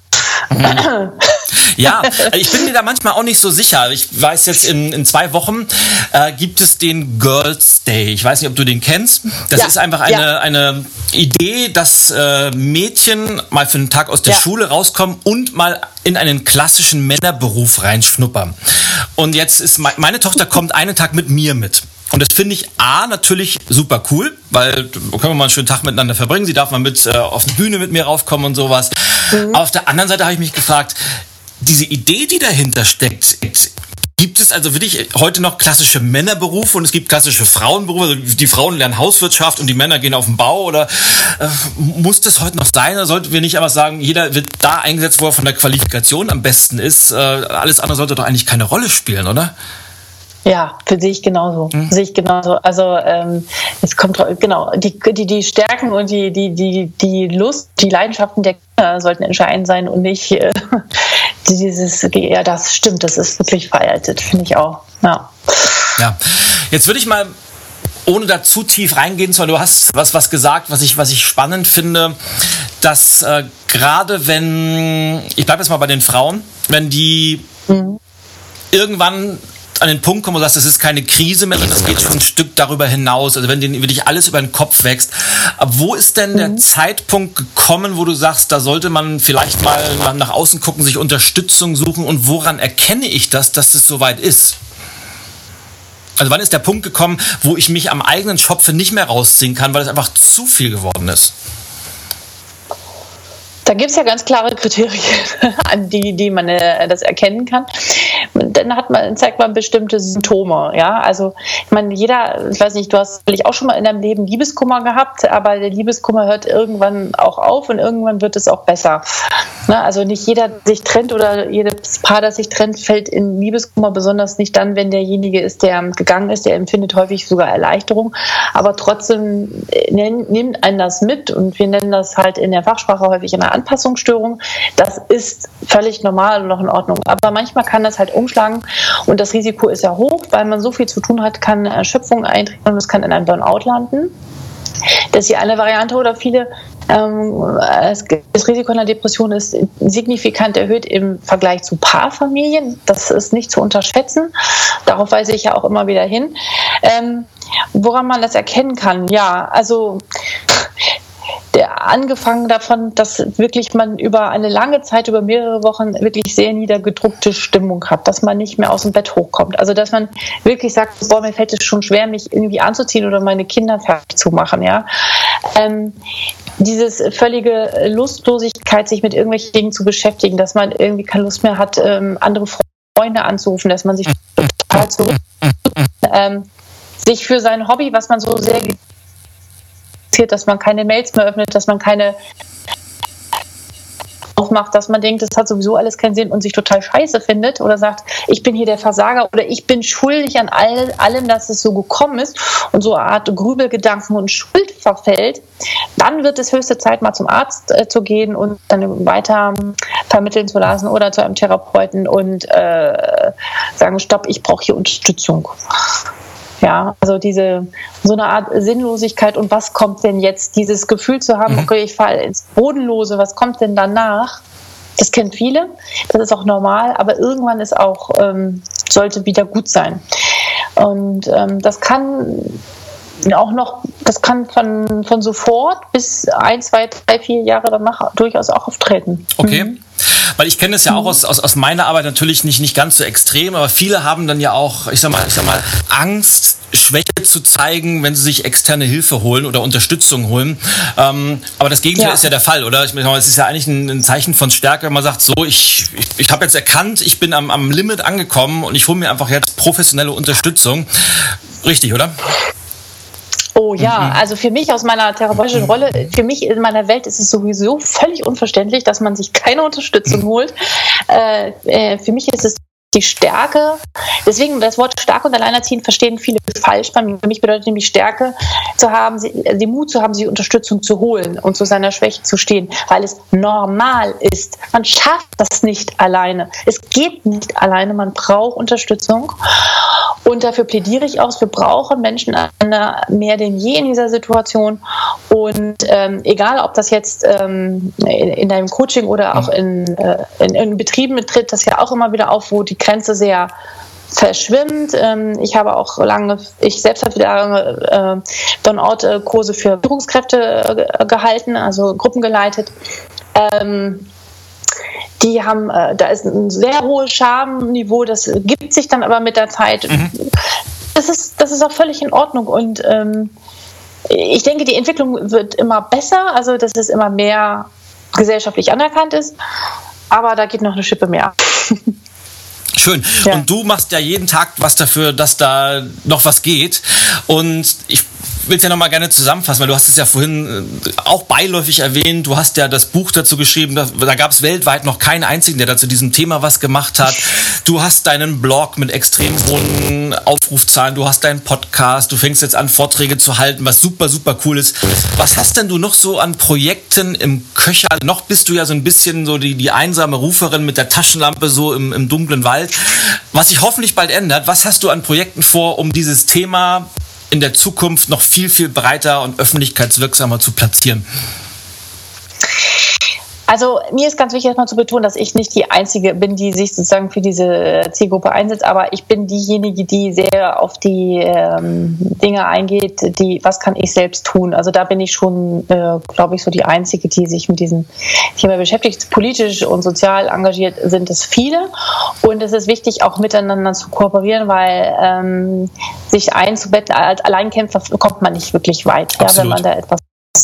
Mhm. Ja, ich bin mir da manchmal auch nicht so sicher. Ich weiß jetzt, in, in zwei Wochen äh, gibt es den Girls Day. Ich weiß nicht, ob du den kennst. Das ja, ist einfach eine, ja. eine Idee, dass äh, Mädchen mal für einen Tag aus der ja. Schule rauskommen und mal in einen klassischen Männerberuf reinschnuppern. Und jetzt ist meine Tochter kommt einen Tag mit mir mit. Und das finde ich A natürlich super cool, weil können wir mal einen schönen Tag miteinander verbringen. Sie darf mal mit äh, auf die Bühne mit mir raufkommen und sowas. Mhm. Auf der anderen Seite habe ich mich gefragt, diese Idee, die dahinter steckt, Gibt es also wirklich heute noch klassische Männerberufe und es gibt klassische Frauenberufe? Also die Frauen lernen Hauswirtschaft und die Männer gehen auf den Bau oder äh, muss das heute noch sein? Oder sollten wir nicht aber sagen, jeder wird da eingesetzt, wo er von der Qualifikation am besten ist? Äh, alles andere sollte doch eigentlich keine Rolle spielen, oder? Ja, für sehe ich genauso. Mhm. Sehe ich genauso. Also ähm, es kommt genau die, die, die Stärken und die, die, die, die Lust, die Leidenschaften der Kinder sollten entscheidend sein und nicht äh, dieses. Ja, das stimmt. Das ist wirklich veraltet, finde ich auch. Ja. Ja. Jetzt würde ich mal ohne da zu tief reingehen zu wollen, du hast was, was gesagt, was ich, was ich spannend finde, dass äh, gerade wenn, ich bleibe jetzt mal bei den Frauen, wenn die mhm. irgendwann an den Punkt kommen, wo du sagst, das ist keine Krise mehr, das geht schon ein Stück darüber hinaus. Also wenn dir wirklich alles über den Kopf wächst. Aber wo ist denn der mhm. Zeitpunkt gekommen, wo du sagst, da sollte man vielleicht mal nach außen gucken, sich Unterstützung suchen und woran erkenne ich das, dass das soweit ist? Also wann ist der Punkt gekommen, wo ich mich am eigenen Schopfe nicht mehr rausziehen kann, weil es einfach zu viel geworden ist? Da gibt es ja ganz klare Kriterien, an die, die man äh, das erkennen kann. Dann hat man, zeigt man bestimmte Symptome. Ja, also ich meine, jeder, ich weiß nicht, du hast vielleicht auch schon mal in deinem Leben Liebeskummer gehabt, aber der Liebeskummer hört irgendwann auch auf und irgendwann wird es auch besser. Ne? Also nicht jeder sich trennt oder jedes Paar, das sich trennt, fällt in Liebeskummer, besonders nicht dann, wenn derjenige ist, der gegangen ist, der empfindet häufig sogar Erleichterung. Aber trotzdem äh, nimmt einen das mit und wir nennen das halt in der Fachsprache häufig eine Anpassungsstörung. Das ist völlig normal und noch in Ordnung. Aber manchmal kann das halt umschlagen und das Risiko ist ja hoch, weil man so viel zu tun hat, kann Erschöpfung eintreten und es kann in einem Burnout landen. Das ist hier eine Variante oder viele. Ähm, das Risiko einer Depression ist signifikant erhöht im Vergleich zu Paarfamilien. Das ist nicht zu unterschätzen. Darauf weise ich ja auch immer wieder hin. Ähm, woran man das erkennen kann, ja, also der angefangen davon, dass wirklich man über eine lange Zeit, über mehrere Wochen wirklich sehr niedergedruckte Stimmung hat, dass man nicht mehr aus dem Bett hochkommt. Also dass man wirklich sagt, boah, mir fällt es schon schwer, mich irgendwie anzuziehen oder meine Kinder fertig zu machen, ja. Ähm, dieses völlige Lustlosigkeit, sich mit irgendwelchen Dingen zu beschäftigen, dass man irgendwie keine Lust mehr hat, ähm, andere Freunde anzurufen, dass man sich total zurück, ähm, sich für sein Hobby, was man so sehr passiert, dass man keine Mails mehr öffnet, dass man keine aufmacht, dass man denkt, das hat sowieso alles keinen Sinn und sich total scheiße findet oder sagt, ich bin hier der Versager oder ich bin schuldig an all, allem, dass es so gekommen ist und so eine Art Grübelgedanken und Schuld verfällt, dann wird es höchste Zeit, mal zum Arzt äh, zu gehen und dann weiter vermitteln zu lassen oder zu einem Therapeuten und äh, sagen, stopp, ich brauche hier Unterstützung. Ja, also diese so eine Art Sinnlosigkeit und was kommt denn jetzt? Dieses Gefühl zu haben, mhm. okay, ich falle ins Bodenlose, was kommt denn danach? Das kennen viele, das ist auch normal, aber irgendwann ist auch, ähm, sollte wieder gut sein. Und ähm, das kann auch noch, das kann von, von sofort bis ein, zwei, drei, vier Jahre danach durchaus auch auftreten. Okay. Mhm. Weil ich kenne es ja auch aus, aus, aus meiner Arbeit natürlich nicht, nicht ganz so extrem, aber viele haben dann ja auch, ich sag mal, ich sag mal, Angst, Schwäche zu zeigen, wenn sie sich externe Hilfe holen oder Unterstützung holen. Ähm, aber das Gegenteil ja. ist ja der Fall, oder? Ich meine, es ist ja eigentlich ein, ein, Zeichen von Stärke, wenn man sagt, so, ich, ich, ich habe jetzt erkannt, ich bin am, am Limit angekommen und ich hole mir einfach jetzt professionelle Unterstützung. Richtig, oder? Oh ja, mhm. also für mich aus meiner therapeutischen Rolle, für mich in meiner Welt ist es sowieso völlig unverständlich, dass man sich keine Unterstützung holt. Äh, äh, für mich ist es die Stärke, deswegen das Wort stark und alleinerziehend verstehen viele falsch. Für mich bedeutet nämlich Stärke zu haben, den Mut zu haben, sich Unterstützung zu holen und zu seiner Schwäche zu stehen, weil es normal ist. Man schafft das nicht alleine. Es geht nicht alleine, man braucht Unterstützung. Und dafür plädiere ich aus, wir brauchen Menschen mehr denn je in dieser Situation. Und ähm, egal, ob das jetzt ähm, in, in deinem Coaching oder auch in, äh, in, in Betrieben tritt, das ja auch immer wieder auf, wo die Grenze sehr verschwimmt. Ähm, ich habe auch lange, ich selbst habe lange äh, Burnout-Kurse für Führungskräfte äh, gehalten, also Gruppen geleitet. Ähm, die haben, äh, da ist ein sehr hohes Schamniveau, das gibt sich dann aber mit der Zeit. Mhm. Das, ist, das ist auch völlig in Ordnung und ähm, ich denke, die Entwicklung wird immer besser, also dass es immer mehr gesellschaftlich anerkannt ist, aber da geht noch eine Schippe mehr. Schön. Ja. Und du machst ja jeden Tag was dafür, dass da noch was geht. Und ich will es ja nochmal gerne zusammenfassen, weil du hast es ja vorhin äh, auch beiläufig erwähnt. Du hast ja das Buch dazu geschrieben, da, da gab es weltweit noch keinen einzigen, der da zu diesem Thema was gemacht hat. Du hast deinen Blog mit extrem hohen Aufrufzahlen, du hast deinen Podcast, du fängst jetzt an, Vorträge zu halten, was super, super cool ist. Was hast denn du noch so an Projekten im Köcher? Noch bist du ja so ein bisschen so die, die einsame Ruferin mit der Taschenlampe so im, im dunklen Wald, was sich hoffentlich bald ändert. Was hast du an Projekten vor, um dieses Thema in der Zukunft noch viel, viel breiter und öffentlichkeitswirksamer zu platzieren? Also mir ist ganz wichtig erstmal zu betonen, dass ich nicht die Einzige bin, die sich sozusagen für diese Zielgruppe einsetzt, aber ich bin diejenige, die sehr auf die ähm, Dinge eingeht, die, was kann ich selbst tun. Also da bin ich schon, äh, glaube ich, so die Einzige, die sich mit diesem Thema beschäftigt. Politisch und sozial engagiert sind es viele und es ist wichtig, auch miteinander zu kooperieren, weil ähm, sich einzubetten als Alleinkämpfer kommt man nicht wirklich weit, ja, wenn man da etwas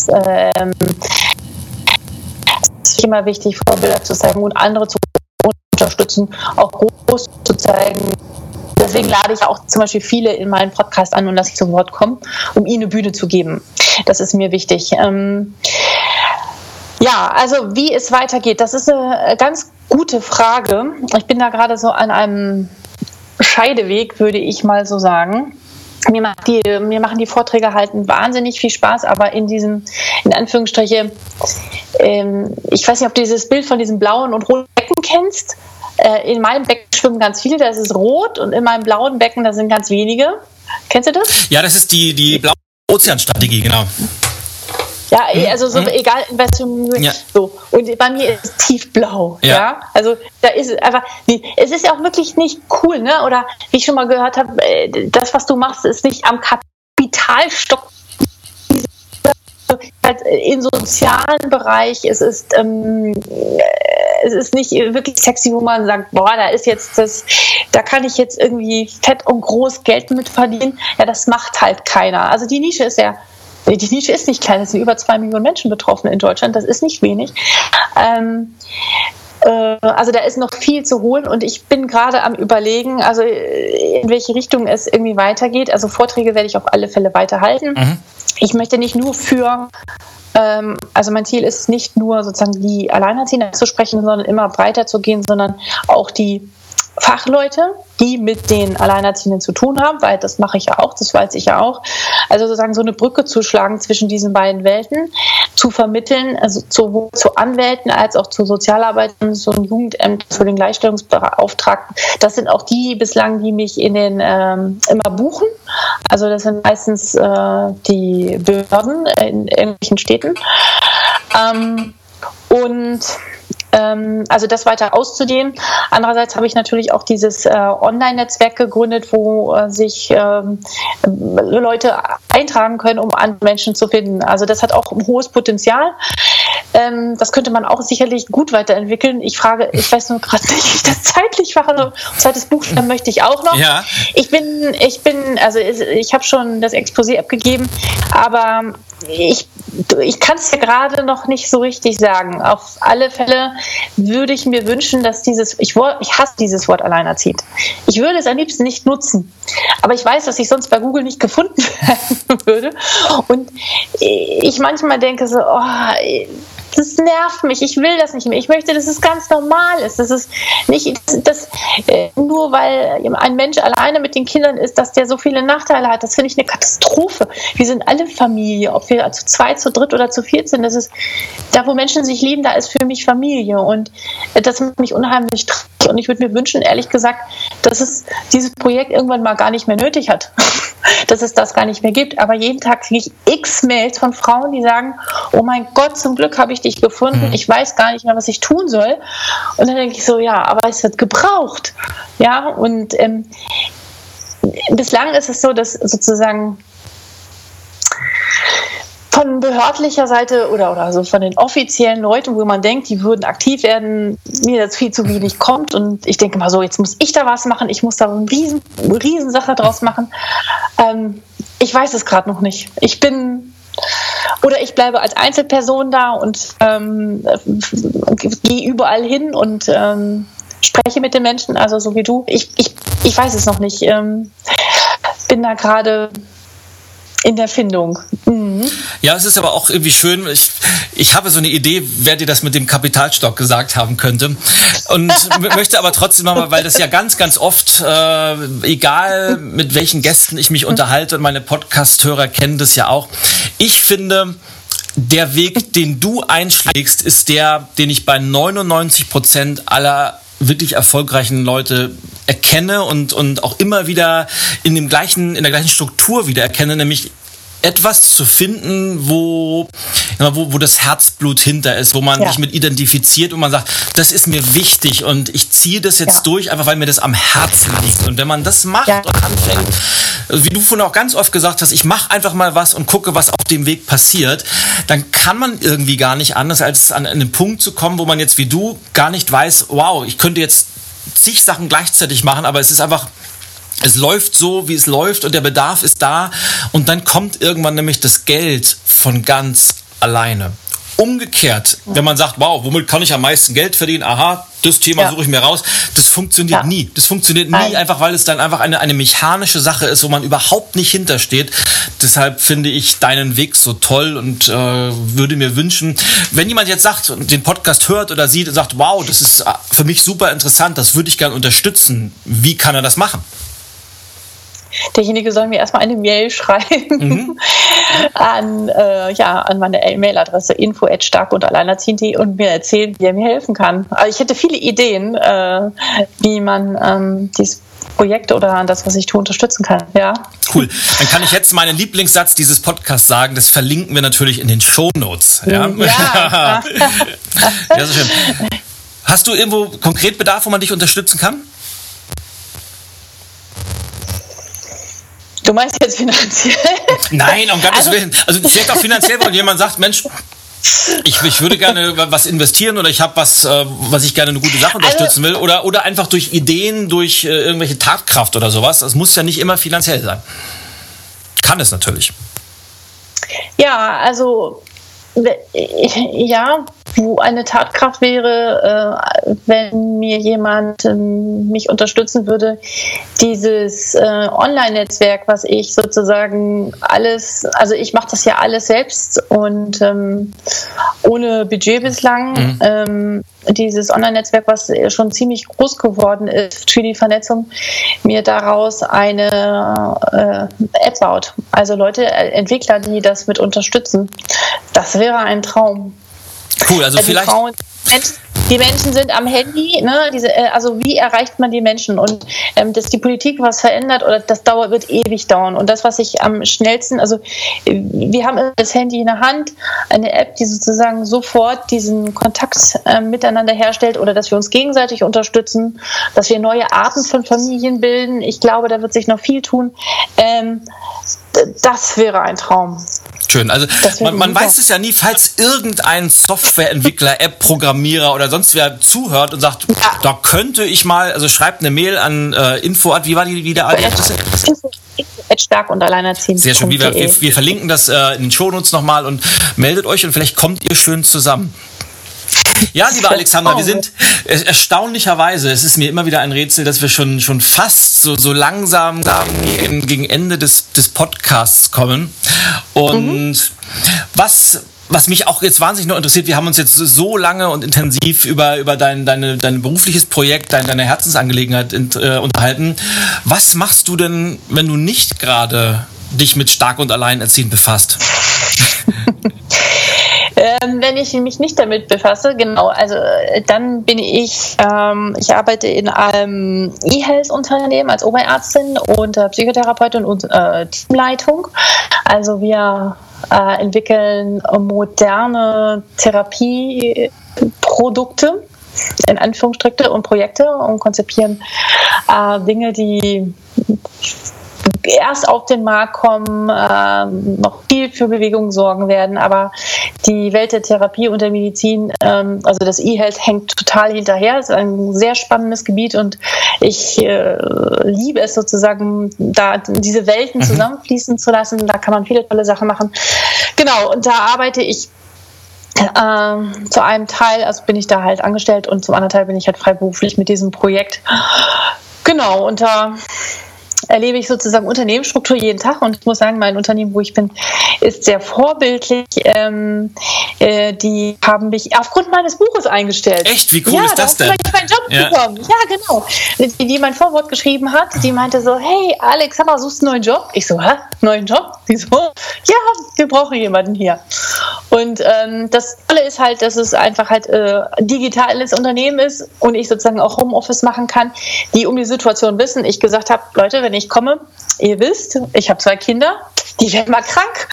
ähm, ist immer wichtig, Vorbilder zu zeigen und andere zu unterstützen, auch groß zu zeigen. Deswegen lade ich auch zum Beispiel viele in meinen Podcast an und dass sie zu Wort kommen, um ihnen eine Bühne zu geben. Das ist mir wichtig. Ähm ja, also wie es weitergeht, das ist eine ganz gute Frage. Ich bin da gerade so an einem Scheideweg, würde ich mal so sagen mir, macht die, mir machen die Vorträge halten wahnsinnig viel Spaß, aber in diesem, in Anführungsstriche, ähm, ich weiß nicht, ob du dieses Bild von diesem blauen und roten Becken kennst. Äh, in meinem Becken schwimmen ganz viele, da ist es rot und in meinem blauen Becken, da sind ganz wenige. Kennst du das? Ja, das ist die, die blaue Ozeanstrategie, genau. Ja, hm? also so, hm? egal in welchem ja. so. Und bei mir ist es tiefblau. Ja. ja. Also da ist einfach, es ist ja auch wirklich nicht cool, ne? Oder wie ich schon mal gehört habe, äh, das, was du machst, ist nicht am Kapitalstock halt im sozialen Bereich, es ist, ähm, es ist nicht wirklich sexy, wo man sagt, boah, da ist jetzt das, da kann ich jetzt irgendwie fett und groß Geld mit verdienen. Ja, das macht halt keiner. Also die Nische ist ja die Nische ist nicht klein, es sind über zwei Millionen Menschen betroffen in Deutschland, das ist nicht wenig. Ähm, äh, also da ist noch viel zu holen und ich bin gerade am Überlegen, also äh, in welche Richtung es irgendwie weitergeht. Also Vorträge werde ich auf alle Fälle weiterhalten. Mhm. Ich möchte nicht nur für ähm, also mein Ziel ist nicht nur sozusagen die Alleinerziehenden zu sprechen, sondern immer breiter zu gehen, sondern auch die Fachleute, die mit den Alleinerziehenden zu tun haben, weil das mache ich ja auch, das weiß ich ja auch. Also sozusagen so eine Brücke zu schlagen zwischen diesen beiden Welten, zu vermitteln, also sowohl zu Anwälten als auch zu Sozialarbeitern, so ein Jugendamt für den Gleichstellungsbeauftragten. Das sind auch die bislang, die mich in den ähm, immer buchen. Also das sind meistens äh, die Behörden in irgendwelchen Städten. Ähm, und ähm, also das weiter auszudehnen. Andererseits habe ich natürlich auch dieses äh, Online-Netzwerk gegründet, wo äh, sich ähm, Leute eintragen können, um andere Menschen zu finden. Also das hat auch ein hohes Potenzial. Ähm, das könnte man auch sicherlich gut weiterentwickeln. Ich frage, ich weiß nur gerade nicht, wie ich das zeitlich mache. Also, zweites Buch möchte ich auch noch. Ja. Ich bin, ich bin, also ich habe schon das Exposé abgegeben, aber ich, ich kann es ja gerade noch nicht so richtig sagen. Auf alle Fälle würde ich mir wünschen, dass dieses, ich, ich hasse dieses Wort alleinerziehend. Ich würde es am liebsten nicht nutzen. Aber ich weiß, dass ich sonst bei Google nicht gefunden werden würde. Und ich manchmal denke so, oh, das nervt mich, ich will das nicht mehr. Ich möchte, dass es ganz normal ist. Das ist nicht, dass, dass äh, nur weil ein Mensch alleine mit den Kindern ist, dass der so viele Nachteile hat. Das finde ich eine Katastrophe. Wir sind alle Familie, ob wir zu zweit, zu dritt oder zu viert sind. Das ist, da wo Menschen sich lieben, da ist für mich Familie. Und das macht mich unheimlich traurig. Und ich würde mir wünschen, ehrlich gesagt, dass es dieses Projekt irgendwann mal gar nicht mehr nötig hat. dass es das gar nicht mehr gibt. Aber jeden Tag kriege ich x Mails von Frauen, die sagen, oh mein Gott, zum Glück habe ich dich gefunden. Mhm. Ich weiß gar nicht mehr, was ich tun soll. Und dann denke ich so, ja, aber es wird gebraucht. Ja, und ähm, bislang ist es so, dass sozusagen von behördlicher Seite oder, oder so von den offiziellen Leuten, wo man denkt, die würden aktiv werden, mir das viel zu wenig kommt. Und ich denke mal so, jetzt muss ich da was machen, ich muss da eine riesen, Riesensache draus machen. Ähm, ich weiß es gerade noch nicht. Ich bin oder ich bleibe als Einzelperson da und ähm, gehe überall hin und ähm, spreche mit den Menschen, also so wie du. Ich, ich, ich weiß es noch nicht. Ähm, bin da gerade in der Findung. Mhm. Ja, es ist aber auch irgendwie schön. Ich, ich habe so eine Idee, wer dir das mit dem Kapitalstock gesagt haben könnte. Und möchte aber trotzdem mal, weil das ja ganz, ganz oft, äh, egal mit welchen Gästen ich mich unterhalte und meine Podcast-Hörer kennen das ja auch. Ich finde, der Weg, den du einschlägst, ist der, den ich bei 99 Prozent aller wirklich erfolgreichen Leute erkenne und, und auch immer wieder in dem gleichen, in der gleichen Struktur wieder erkenne, nämlich etwas zu finden, wo, wo, wo das Herzblut hinter ist, wo man ja. sich mit identifiziert und man sagt, das ist mir wichtig und ich ziehe das jetzt ja. durch, einfach weil mir das am Herzen liegt. Und wenn man das macht und anfängt, wie du vorhin auch ganz oft gesagt hast, ich mache einfach mal was und gucke, was auf dem Weg passiert, dann kann man irgendwie gar nicht anders, als an einen Punkt zu kommen, wo man jetzt wie du gar nicht weiß, wow, ich könnte jetzt zig Sachen gleichzeitig machen, aber es ist einfach es läuft so, wie es läuft und der Bedarf ist da und dann kommt irgendwann nämlich das Geld von ganz alleine. Umgekehrt, wenn man sagt, wow, womit kann ich am meisten Geld verdienen? Aha, das Thema ja. suche ich mir raus. Das funktioniert ja. nie. Das funktioniert Nein. nie, einfach weil es dann einfach eine, eine mechanische Sache ist, wo man überhaupt nicht hintersteht. Deshalb finde ich deinen Weg so toll und äh, würde mir wünschen, wenn jemand jetzt sagt und den Podcast hört oder sieht und sagt, wow, das ist für mich super interessant, das würde ich gerne unterstützen. Wie kann er das machen? Derjenige soll mir erstmal eine Mail schreiben mhm. an, äh, ja, an meine E-Mail-Adresse info stark und alleinerziehend.de und mir erzählen, wie er mir helfen kann. Also ich hätte viele Ideen, äh, wie man ähm, dieses Projekt oder das, was ich tue, unterstützen kann. Ja. Cool. Dann kann ich jetzt meinen Lieblingssatz dieses Podcasts sagen. Das verlinken wir natürlich in den Show Notes. Ja. ja. ja, so schön. Hast du irgendwo konkret Bedarf, wo man dich unterstützen kann? Du meinst jetzt finanziell? Nein, um Gottes also, Willen. Also vielleicht auch finanziell, weil jemand sagt, Mensch, ich, ich würde gerne was investieren oder ich habe was, äh, was ich gerne eine gute Sache also unterstützen will oder, oder einfach durch Ideen, durch äh, irgendwelche Tatkraft oder sowas. Das muss ja nicht immer finanziell sein. Kann es natürlich. Ja, also ja, wo eine Tatkraft wäre, äh, wenn mir jemand ähm, mich unterstützen würde, dieses äh, Online-Netzwerk, was ich sozusagen alles, also ich mache das ja alles selbst und ähm, ohne Budget bislang. Mhm. Ähm, dieses Online-Netzwerk, was schon ziemlich groß geworden ist für die Vernetzung, mir daraus eine äh, App baut. Also Leute, Entwickler, die das mit unterstützen. Das wäre ein Traum. Cool, also, also vielleicht. Frauen, die Menschen sind am Handy, ne? Diese, äh, also wie erreicht man die Menschen? Und ähm, dass die Politik was verändert oder das dauert, wird ewig dauern. Und das, was ich am schnellsten, also wir haben das Handy in der Hand, eine App, die sozusagen sofort diesen Kontakt äh, miteinander herstellt oder dass wir uns gegenseitig unterstützen, dass wir neue Arten von Familien bilden. Ich glaube, da wird sich noch viel tun. Ähm, das wäre ein Traum. Schön. Also man, man weiß es ja nie, falls irgendein Softwareentwickler, App-Programmierer oder sonst wer zuhört und sagt, ja. da könnte ich mal, also schreibt eine Mail an äh, info, wie war die wieder? Stark und alleinerziehend. Sehr schön. Wir, wir, wir verlinken das äh, in den Shownotes nochmal und meldet euch und vielleicht kommt ihr schön zusammen. Ja, lieber Alexander, wir sind erstaunlicherweise, es ist mir immer wieder ein Rätsel, dass wir schon, schon fast so, so langsam gegen, gegen Ende des, des Podcasts kommen. Und mhm. was, was mich auch jetzt wahnsinnig noch interessiert, wir haben uns jetzt so lange und intensiv über, über dein, deine, dein berufliches Projekt, dein, deine Herzensangelegenheit äh, unterhalten. Was machst du denn, wenn du nicht gerade dich mit stark und alleinerziehend befasst? Ähm, wenn ich mich nicht damit befasse, genau, also äh, dann bin ich, ähm, ich arbeite in einem E-Health-Unternehmen als Oberärztin und äh, Psychotherapeutin und äh, Teamleitung. Also wir äh, entwickeln moderne Therapieprodukte in Anführungsstriche und Projekte und konzipieren äh, Dinge, die erst auf den Markt kommen, äh, noch viel für Bewegung sorgen werden. Aber die Welt der Therapie und der Medizin, ähm, also das E-Health hängt total hinterher. Es ist ein sehr spannendes Gebiet und ich äh, liebe es sozusagen, da diese Welten mhm. zusammenfließen zu lassen. Da kann man viele tolle Sachen machen. Genau, und da arbeite ich ähm, zu einem Teil, also bin ich da halt angestellt und zum anderen Teil bin ich halt freiberuflich mit diesem Projekt. Genau, da erlebe ich sozusagen Unternehmensstruktur jeden Tag und ich muss sagen, mein Unternehmen, wo ich bin, ist sehr vorbildlich. Ähm, äh, die haben mich aufgrund meines Buches eingestellt. Echt? Wie cool ja, ist das denn? Ich meinen Job ja. bekommen. Ja, genau. Die, die mein Vorwort geschrieben hat, die meinte so, hey Alex, mal, suchst du einen neuen Job? Ich so, hä? Neuen Job? Wieso? Ja, wir brauchen jemanden hier. Und ähm, das Tolle ist halt, dass es einfach halt äh, digitales Unternehmen ist und ich sozusagen auch Homeoffice machen kann, die um die Situation wissen. Ich gesagt habe, Leute, wenn ich komme, ihr wisst, ich habe zwei Kinder, die werden mal krank.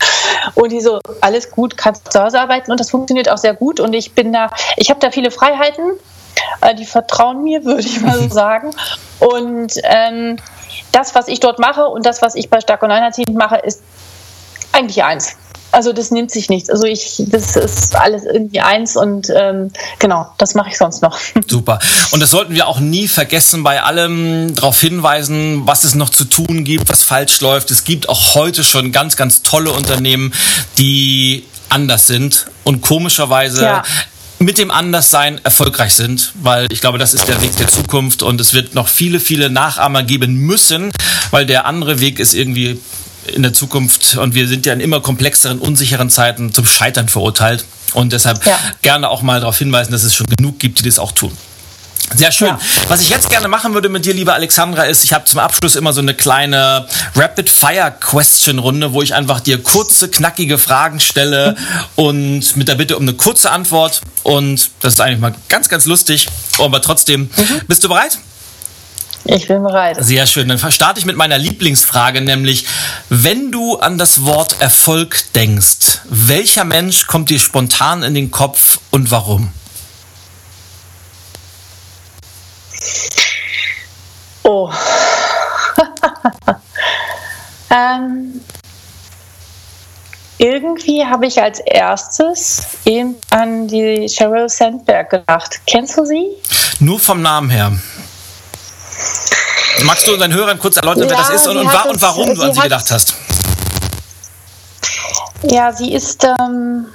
Und die so, alles gut, kannst zu Hause arbeiten und das funktioniert auch sehr gut. Und ich bin da, ich habe da viele Freiheiten, äh, die vertrauen mir, würde ich mal so sagen. Und ähm, das, was ich dort mache und das, was ich bei Stark und Alleinerziehend mache, ist eigentlich eins. Also das nimmt sich nichts. Also ich, das ist alles irgendwie eins und ähm, genau, das mache ich sonst noch. Super. Und das sollten wir auch nie vergessen, bei allem darauf hinweisen, was es noch zu tun gibt, was falsch läuft. Es gibt auch heute schon ganz, ganz tolle Unternehmen, die anders sind und komischerweise ja mit dem Anderssein erfolgreich sind, weil ich glaube, das ist der Weg der Zukunft und es wird noch viele, viele Nachahmer geben müssen, weil der andere Weg ist irgendwie in der Zukunft und wir sind ja in immer komplexeren, unsicheren Zeiten zum Scheitern verurteilt und deshalb ja. gerne auch mal darauf hinweisen, dass es schon genug gibt, die das auch tun. Sehr schön. Ja. Was ich jetzt gerne machen würde mit dir, liebe Alexandra, ist, ich habe zum Abschluss immer so eine kleine Rapid-Fire-Question-Runde, wo ich einfach dir kurze, knackige Fragen stelle und mit der Bitte um eine kurze Antwort. Und das ist eigentlich mal ganz, ganz lustig. Aber trotzdem, mhm. bist du bereit? Ich bin bereit. Sehr schön. Dann starte ich mit meiner Lieblingsfrage, nämlich, wenn du an das Wort Erfolg denkst, welcher Mensch kommt dir spontan in den Kopf und warum? Oh. ähm, irgendwie habe ich als erstes eben an die Sheryl Sandberg gedacht. Kennst du sie? Nur vom Namen her. Magst du unseren Hörern kurz erläutern, ja, wer das ist und, und, und warum du an sie gedacht hast? Ja, sie ist. Ähm,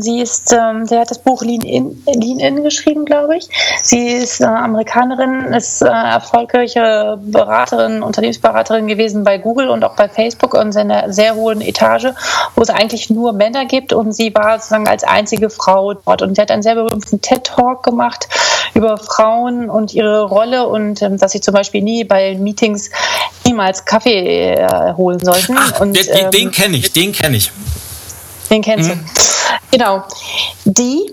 Sie ist, ähm, sie hat das Buch Lean In, Lean In geschrieben, glaube ich. Sie ist äh, Amerikanerin, ist äh, erfolgreiche Beraterin, Unternehmensberaterin gewesen bei Google und auch bei Facebook und in einer sehr hohen Etage, wo es eigentlich nur Männer gibt und sie war sozusagen als einzige Frau dort und sie hat einen sehr berühmten TED-Talk gemacht über Frauen und ihre Rolle und ähm, dass sie zum Beispiel nie bei Meetings niemals Kaffee äh, holen sollten. Ach, und, den, ähm, den kenne ich, den kenne ich. Den kennst mhm. du. Genau. Die,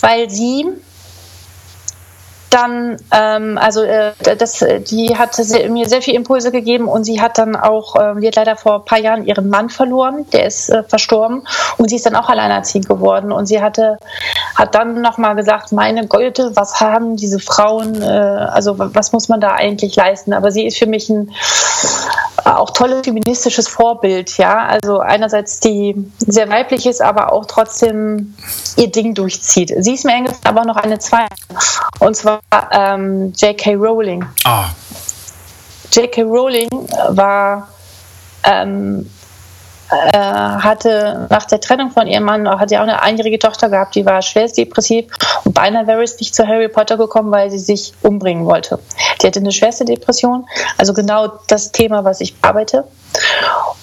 weil sie dann, ähm, also äh, das, die hat sehr, mir sehr viele Impulse gegeben und sie hat dann auch, äh, die hat leider vor ein paar Jahren ihren Mann verloren, der ist äh, verstorben und sie ist dann auch alleinerziehend geworden und sie hatte, hat dann nochmal gesagt, meine Güte, was haben diese Frauen, äh, also was muss man da eigentlich leisten? Aber sie ist für mich ein auch tolles feministisches Vorbild, ja. Also einerseits die sehr weiblich ist, aber auch trotzdem ihr Ding durchzieht. Sie ist mir eingefallen, aber noch eine zweite. Und zwar ähm, J.K. Rowling. Ah. J.K. Rowling war ähm, äh, hatte nach der Trennung von ihrem Mann, hat ja auch eine einjährige Tochter gehabt, die war schwerst depressiv und beinahe wäre es nicht zu Harry Potter gekommen, weil sie sich umbringen wollte. Die hatte eine schwerste Depression, also genau das Thema, was ich bearbeite.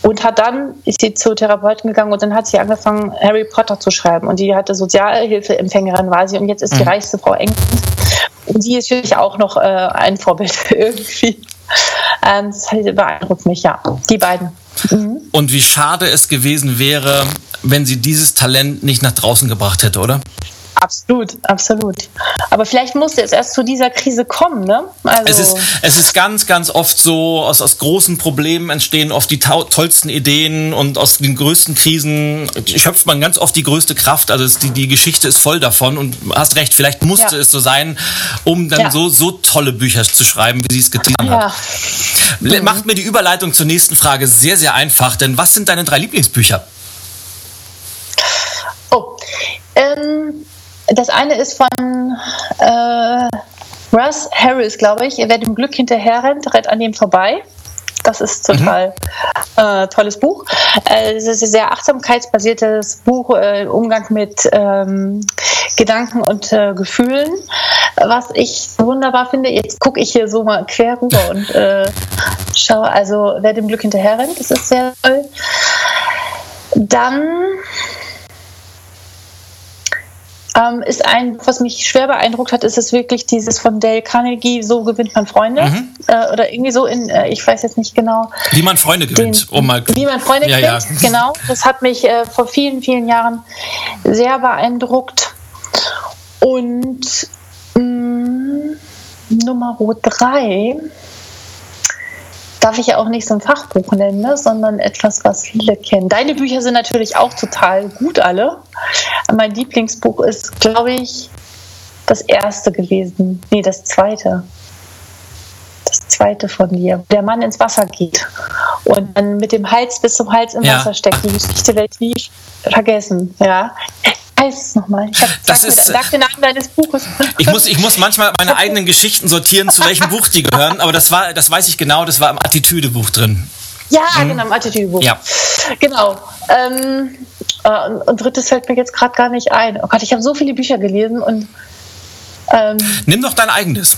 Und hat dann, ist sie zu Therapeuten gegangen und dann hat sie angefangen, Harry Potter zu schreiben. Und die hatte Sozialhilfeempfängerin war sie und jetzt ist mhm. die reichste Frau Englands. Und sie ist wirklich auch noch äh, ein Vorbild irgendwie. Ähm, das beeindruckt mich, ja. Die beiden. Mhm. Und wie schade es gewesen wäre, wenn sie dieses Talent nicht nach draußen gebracht hätte, oder? Absolut, absolut. Aber vielleicht musste es erst zu dieser Krise kommen, ne? Also es, ist, es ist ganz, ganz oft so, aus, aus großen Problemen entstehen oft die tollsten Ideen und aus den größten Krisen schöpft man ganz oft die größte Kraft. Also es, die, die Geschichte ist voll davon und hast recht, vielleicht musste ja. es so sein, um dann ja. so, so tolle Bücher zu schreiben, wie sie es getan ja. hat. Mhm. Macht mir die Überleitung zur nächsten Frage sehr, sehr einfach, denn was sind deine drei Lieblingsbücher? Oh, ähm, das eine ist von äh, Russ Harris, glaube ich. Wer dem Glück hinterher rennt, rennt an dem vorbei. Das ist total mhm. äh, tolles Buch. Äh, es ist ein sehr achtsamkeitsbasiertes Buch, äh, Umgang mit ähm, Gedanken und äh, Gefühlen. Was ich wunderbar finde, jetzt gucke ich hier so mal quer rüber und äh, schaue, also wer dem Glück hinterher rennt, das ist sehr toll. Dann ähm, ist ein, was mich schwer beeindruckt hat, ist es wirklich dieses von Dale Carnegie, so gewinnt man Freunde. Mhm. Äh, oder irgendwie so in, äh, ich weiß jetzt nicht genau. Wie man Freunde gewinnt, den, um mal. Wie man Freunde ja, gewinnt, ja. genau. Das hat mich äh, vor vielen, vielen Jahren sehr beeindruckt. Und mh, mm, Nummer drei darf ich ja auch nicht so ein Fachbuch nennen, ne, sondern etwas, was viele kennen. Deine Bücher sind natürlich auch total gut alle. Mein Lieblingsbuch ist, glaube ich, das erste gewesen. Nee, das zweite. Das zweite von dir. Der Mann ins Wasser geht und dann mit dem Hals bis zum Hals im ja. Wasser steckt. Die Geschichte wird nie vergessen. Ja heißt es nochmal? Das sag, ist, sag den Namen deines Buches. Ich muss, ich muss manchmal meine eigenen Geschichten sortieren, zu welchem Buch die gehören, aber das war, das weiß ich genau, das war im Attitüde-Buch drin. Ja, mhm. genau, im Attitüde-Buch. Ja. Genau. Ähm, äh, und drittes fällt mir jetzt gerade gar nicht ein. Oh Gott, ich habe so viele Bücher gelesen und. Ähm, Nimm doch dein eigenes.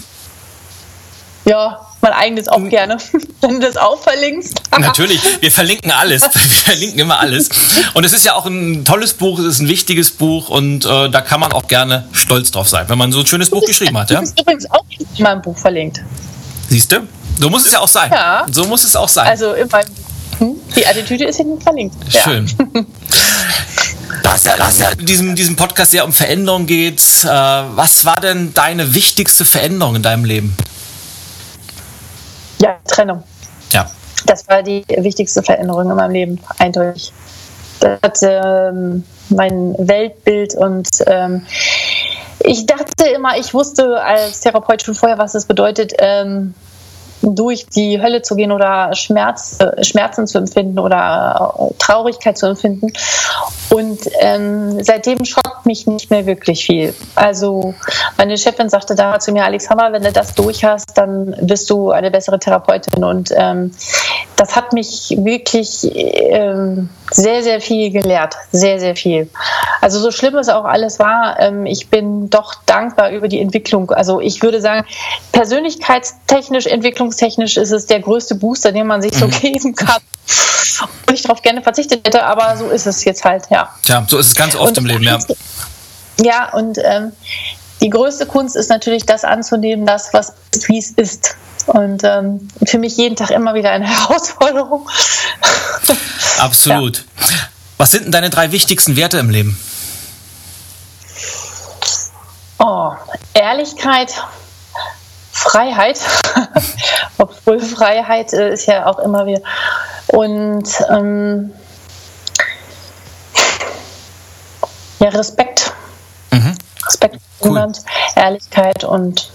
Ja, mein eigenes auch gerne, wenn du das auch verlinkst. Natürlich, wir verlinken alles. Wir verlinken immer alles. Und es ist ja auch ein tolles Buch, es ist ein wichtiges Buch und äh, da kann man auch gerne stolz drauf sein, wenn man so ein schönes Buch geschrieben hat. Ja? Du bist übrigens auch in meinem Buch verlinkt. Siehst du? So muss es ja auch sein. Ja. So muss es auch sein. Also in meinem, hm? die Attitüde ist hinten verlinkt. Ja. Schön. dass ja in diesem, diesem Podcast ja um Veränderung geht. Äh, was war denn deine wichtigste Veränderung in deinem Leben? Ja, Trennung. Ja. Das war die wichtigste Veränderung in meinem Leben, eindeutig. Das hat ähm, mein Weltbild und ähm, ich dachte immer, ich wusste als Therapeut schon vorher, was es bedeutet, ähm, durch die Hölle zu gehen oder Schmerz, äh, Schmerzen zu empfinden oder äh, Traurigkeit zu empfinden. Und ähm, seitdem schockt mich nicht mehr wirklich viel. Also meine Chefin sagte damals zu mir, Alexander, wenn du das durch hast, dann bist du eine bessere Therapeutin. Und ähm, das hat mich wirklich ähm, sehr, sehr viel gelehrt. Sehr, sehr viel. Also so schlimm es auch alles war, ähm, ich bin doch dankbar über die Entwicklung. Also ich würde sagen, persönlichkeitstechnisch, entwicklungstechnisch ist es der größte Booster, den man sich so mhm. geben kann. Und ich darauf gerne verzichtet hätte, aber so ist es jetzt halt, ja. Ja, so ist es ganz oft und, im Leben, ja. Ja, und ähm, die größte Kunst ist natürlich das anzunehmen, das, was wie es ist. Und ähm, für mich jeden Tag immer wieder eine Herausforderung. Absolut. Ja. Was sind denn deine drei wichtigsten Werte im Leben? Oh, Ehrlichkeit, Freiheit, obwohl Freiheit äh, ist ja auch immer wieder. Und ähm, ja, Respekt. Mhm. Respekt cool. Ehrlichkeit und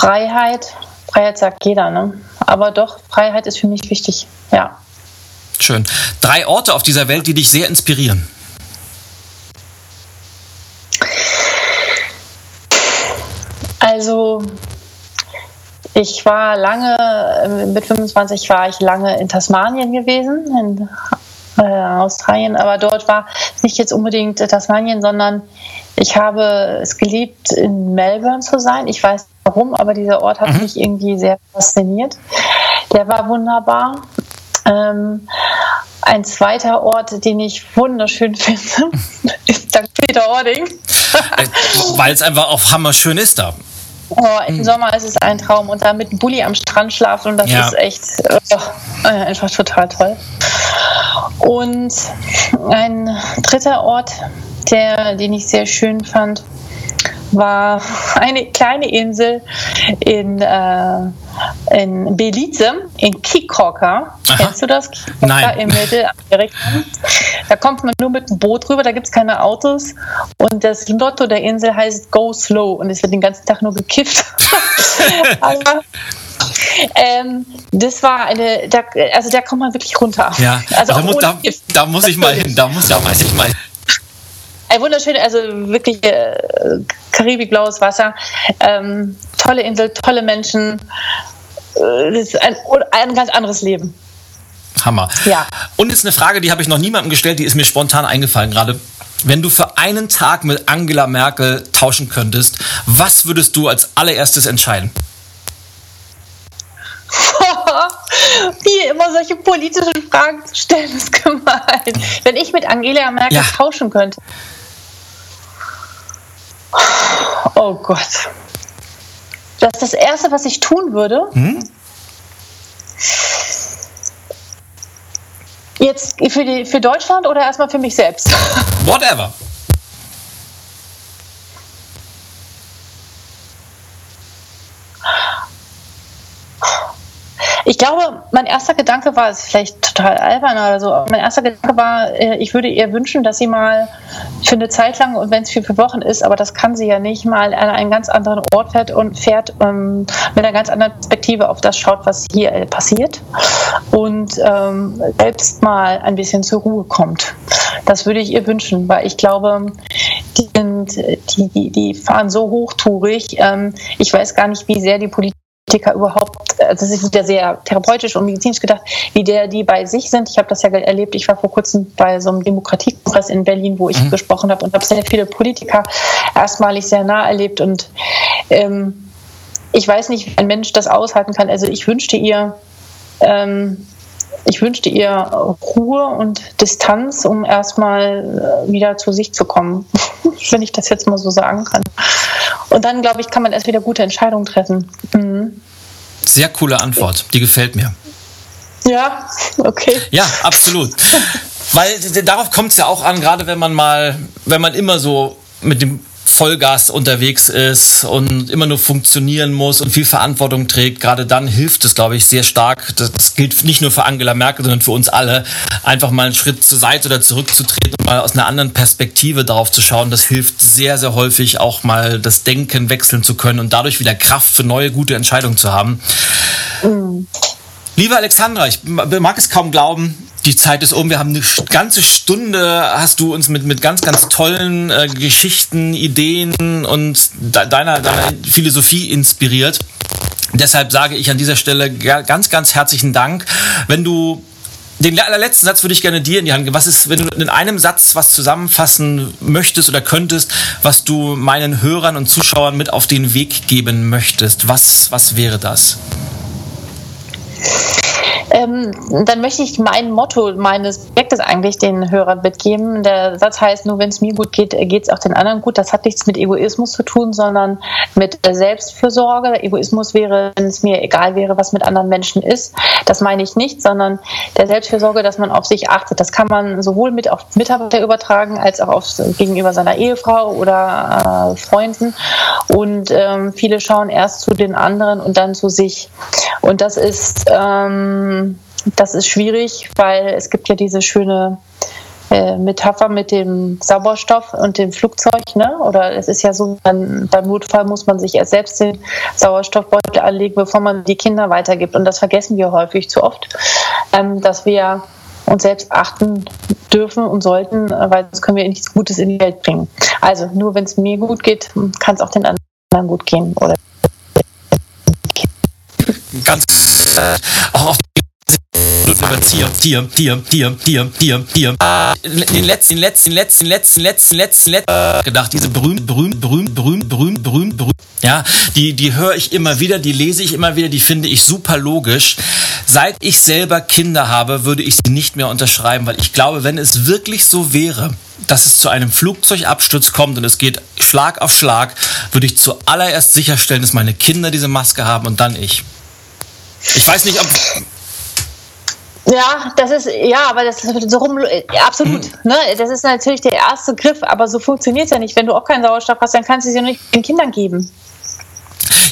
Freiheit. Freiheit sagt jeder, ne? Aber doch, Freiheit ist für mich wichtig, ja. Schön. Drei Orte auf dieser Welt, die dich sehr inspirieren. Also ich war lange, mit 25 war ich lange in Tasmanien gewesen, in äh, Australien, aber dort war nicht jetzt unbedingt Tasmanien, sondern ich habe es geliebt, in Melbourne zu sein. Ich weiß warum, aber dieser Ort hat mhm. mich irgendwie sehr fasziniert. Der war wunderbar. Ähm, ein zweiter Ort, den ich wunderschön finde, ist St. Peter-Ording. Äh, weil es einfach auch hammerschön ist da. Oh, Im mhm. Sommer ist es ein Traum und da mit einem Bulli am Strand schlafen und das ja. ist echt oh, einfach total toll. Und ein dritter Ort, der, den ich sehr schön fand, war eine kleine Insel in, äh, in Belize, in Kikoka. Kennst du das? Kikoka Nein. in Mittelamerika. Da kommt man nur mit dem Boot rüber, da gibt es keine Autos. Und das Lotto der Insel heißt Go Slow und es wird den ganzen Tag nur gekifft. Aber ähm, das war eine, da, also da kommt man wirklich runter. Ja, also da, muss, da, da, muss ich mal hin, da muss da weiß ich mal hin. Ein wunderschönes, also wirklich äh, karibikblaues Wasser, ähm, tolle Insel, tolle Menschen. Äh, das ist ein, ein ganz anderes Leben. Hammer. Ja. Und jetzt eine Frage, die habe ich noch niemandem gestellt, die ist mir spontan eingefallen gerade. wenn du für einen Tag mit Angela Merkel tauschen könntest, was würdest du als allererstes entscheiden? Wie immer solche politischen Fragen zu stellen, ist gemein. Wenn ich mit Angela Merkel ja. tauschen könnte. Oh Gott. Das ist das Erste, was ich tun würde. Hm? Jetzt für, die, für Deutschland oder erstmal für mich selbst? Whatever. Ich glaube, mein erster Gedanke war, ist vielleicht total albern oder so, mein erster Gedanke war, äh, ich würde ihr wünschen, dass sie mal für eine Zeit lang, und wenn es für, für Wochen ist, aber das kann sie ja nicht, mal an einen ganz anderen Ort fährt und fährt ähm, mit einer ganz anderen Perspektive auf das schaut, was hier äh, passiert und ähm, selbst mal ein bisschen zur Ruhe kommt. Das würde ich ihr wünschen, weil ich glaube, die, sind, die, die, die fahren so hochtourig. Ähm, ich weiß gar nicht, wie sehr die Politik überhaupt, also das ist wieder sehr therapeutisch und medizinisch gedacht, wie der die bei sich sind. Ich habe das ja erlebt, ich war vor kurzem bei so einem Demokratiekongress in Berlin, wo ich mhm. gesprochen habe und habe sehr viele Politiker erstmalig sehr nah erlebt und ähm, ich weiß nicht, wie ein Mensch das aushalten kann. Also ich wünschte ihr, ähm, ich wünschte ihr Ruhe und Distanz, um erstmal äh, wieder zu sich zu kommen, wenn ich das jetzt mal so sagen kann. Und dann, glaube ich, kann man erst wieder gute Entscheidungen treffen. Mhm. Sehr coole Antwort, die gefällt mir. Ja, okay. Ja, absolut. Weil darauf kommt es ja auch an, gerade wenn man mal, wenn man immer so mit dem Vollgas unterwegs ist und immer nur funktionieren muss und viel Verantwortung trägt, gerade dann hilft es, glaube ich, sehr stark. Das gilt nicht nur für Angela Merkel, sondern für uns alle, einfach mal einen Schritt zur Seite oder zurückzutreten und mal aus einer anderen Perspektive darauf zu schauen. Das hilft sehr, sehr häufig auch mal das Denken wechseln zu können und dadurch wieder Kraft für neue, gute Entscheidungen zu haben. Mhm. Liebe Alexandra, ich mag es kaum glauben, die Zeit ist um. Wir haben eine ganze Stunde, hast du uns mit, mit ganz, ganz tollen äh, Geschichten, Ideen und de deiner, deiner Philosophie inspiriert. Deshalb sage ich an dieser Stelle ganz, ganz herzlichen Dank. Wenn du den allerletzten Satz würde ich gerne dir in die Hand geben. Was ist, wenn du in einem Satz was zusammenfassen möchtest oder könntest, was du meinen Hörern und Zuschauern mit auf den Weg geben möchtest? Was, was wäre das? Ähm, dann möchte ich mein Motto meines Projektes eigentlich den Hörern mitgeben. Der Satz heißt, nur wenn es mir gut geht, geht es auch den anderen gut. Das hat nichts mit Egoismus zu tun, sondern mit Selbstfürsorge. Egoismus wäre, wenn es mir egal wäre, was mit anderen Menschen ist. Das meine ich nicht, sondern der Selbstfürsorge, dass man auf sich achtet. Das kann man sowohl mit auf Mitarbeiter übertragen, als auch auf, gegenüber seiner Ehefrau oder äh, Freunden. Und ähm, viele schauen erst zu den anderen und dann zu sich. Und das ist ähm, das ist schwierig, weil es gibt ja diese schöne äh, Metapher mit dem Sauerstoff und dem Flugzeug, ne? Oder es ist ja so, man, beim Notfall muss man sich erst selbst den Sauerstoffbeutel anlegen, bevor man die Kinder weitergibt. Und das vergessen wir häufig zu oft, ähm, dass wir uns selbst achten dürfen und sollten, weil sonst können wir nichts Gutes in die Welt bringen. Also nur wenn es mir gut geht, kann es auch den anderen gut gehen. Oder ganz äh, auch auf Tier, Tier, Tier, Tier, Tier, Tier, Tier. Den letzten, letzten, letzten, letzten, letzten, letzten, letzten gedacht, diese berühmt, berühmt, berühmt, berühmt, berühmt, berühmt, berühmt. Ja, die, die höre ich immer wieder, die lese ich immer wieder, die finde ich super logisch. Seit ich selber Kinder habe, würde ich sie nicht mehr unterschreiben, weil ich glaube, wenn es wirklich so wäre, dass es zu einem Flugzeugabsturz kommt und es geht Schlag auf Schlag, würde ich zuallererst sicherstellen, dass meine Kinder diese Maske haben und dann ich. Ich weiß nicht, ob. Ja, das ist, ja, aber das ist so rum, absolut. Mhm. Ne? Das ist natürlich der erste Griff, aber so funktioniert es ja nicht. Wenn du auch keinen Sauerstoff hast, dann kannst du es ja nicht den Kindern geben.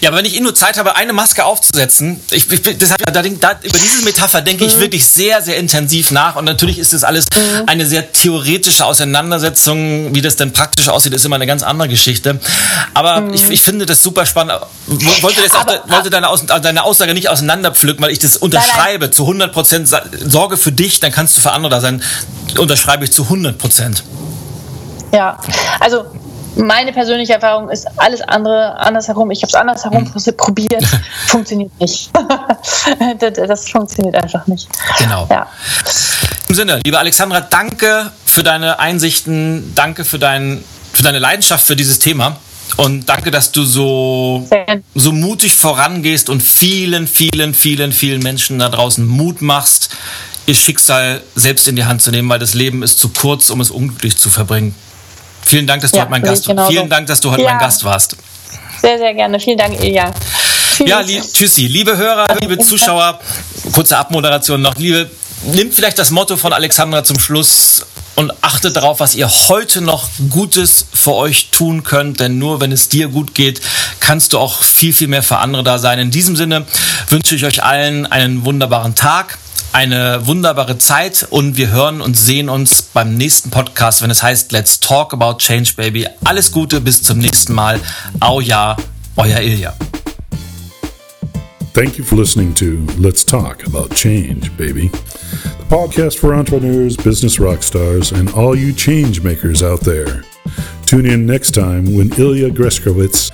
Ja, aber wenn ich eh nur Zeit habe, eine Maske aufzusetzen, ich, ich deshalb, da, da, über diese Metapher denke mhm. ich wirklich sehr, sehr intensiv nach. Und natürlich ist das alles mhm. eine sehr theoretische Auseinandersetzung. Wie das denn praktisch aussieht, ist immer eine ganz andere Geschichte. Aber mhm. ich, ich finde das super spannend. Wollte, das aber, auch, wollte deine, Aus, deine, Aussage nicht auseinanderpflücken, weil ich das unterschreibe nein, nein. zu 100 Prozent. Sorge für dich, dann kannst du für andere da sein. Unterschreibe ich zu 100 Prozent. Ja, also meine persönliche Erfahrung ist alles andere andersherum. Ich habe es andersherum mhm. probiert, funktioniert nicht. das, das, funktioniert einfach nicht. Genau. Ja. Im Sinne, liebe Alexandra, danke für deine Einsichten, danke für, dein, für deine Leidenschaft für dieses Thema. Und danke, dass du so, so mutig vorangehst und vielen, vielen, vielen, vielen Menschen da draußen Mut machst, ihr Schicksal selbst in die Hand zu nehmen, weil das Leben ist zu kurz, um es unglücklich zu verbringen. Vielen Dank, dass du ja, heute mein Gast, vielen Dank, dass du heute ja. mein Gast warst. Sehr, sehr gerne. Vielen Dank, Ilja. Tschüss. Ja, li tschüssi. Liebe Hörer, liebe Zuschauer, kurze Abmoderation noch. Liebe, nimmt vielleicht das Motto von Alexandra zum Schluss und achtet darauf, was ihr heute noch Gutes für euch tun könnt, denn nur wenn es dir gut geht, kannst du auch viel, viel mehr für andere da sein. In diesem Sinne wünsche ich euch allen einen wunderbaren Tag eine wunderbare Zeit und wir hören und sehen uns beim nächsten Podcast, wenn es heißt Let's Talk About Change Baby. Alles Gute, bis zum nächsten Mal. Au ja, euer Ilja. Thank you for listening to Let's Talk About Change, baby. The podcast for entrepreneurs, business rock stars, and all you change makers out there. Tune in next time when Ilya Greskowitz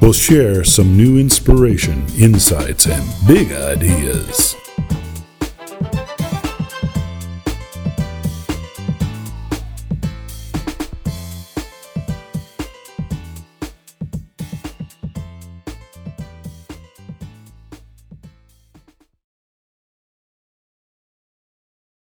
will share some new inspiration, insights, and big ideas.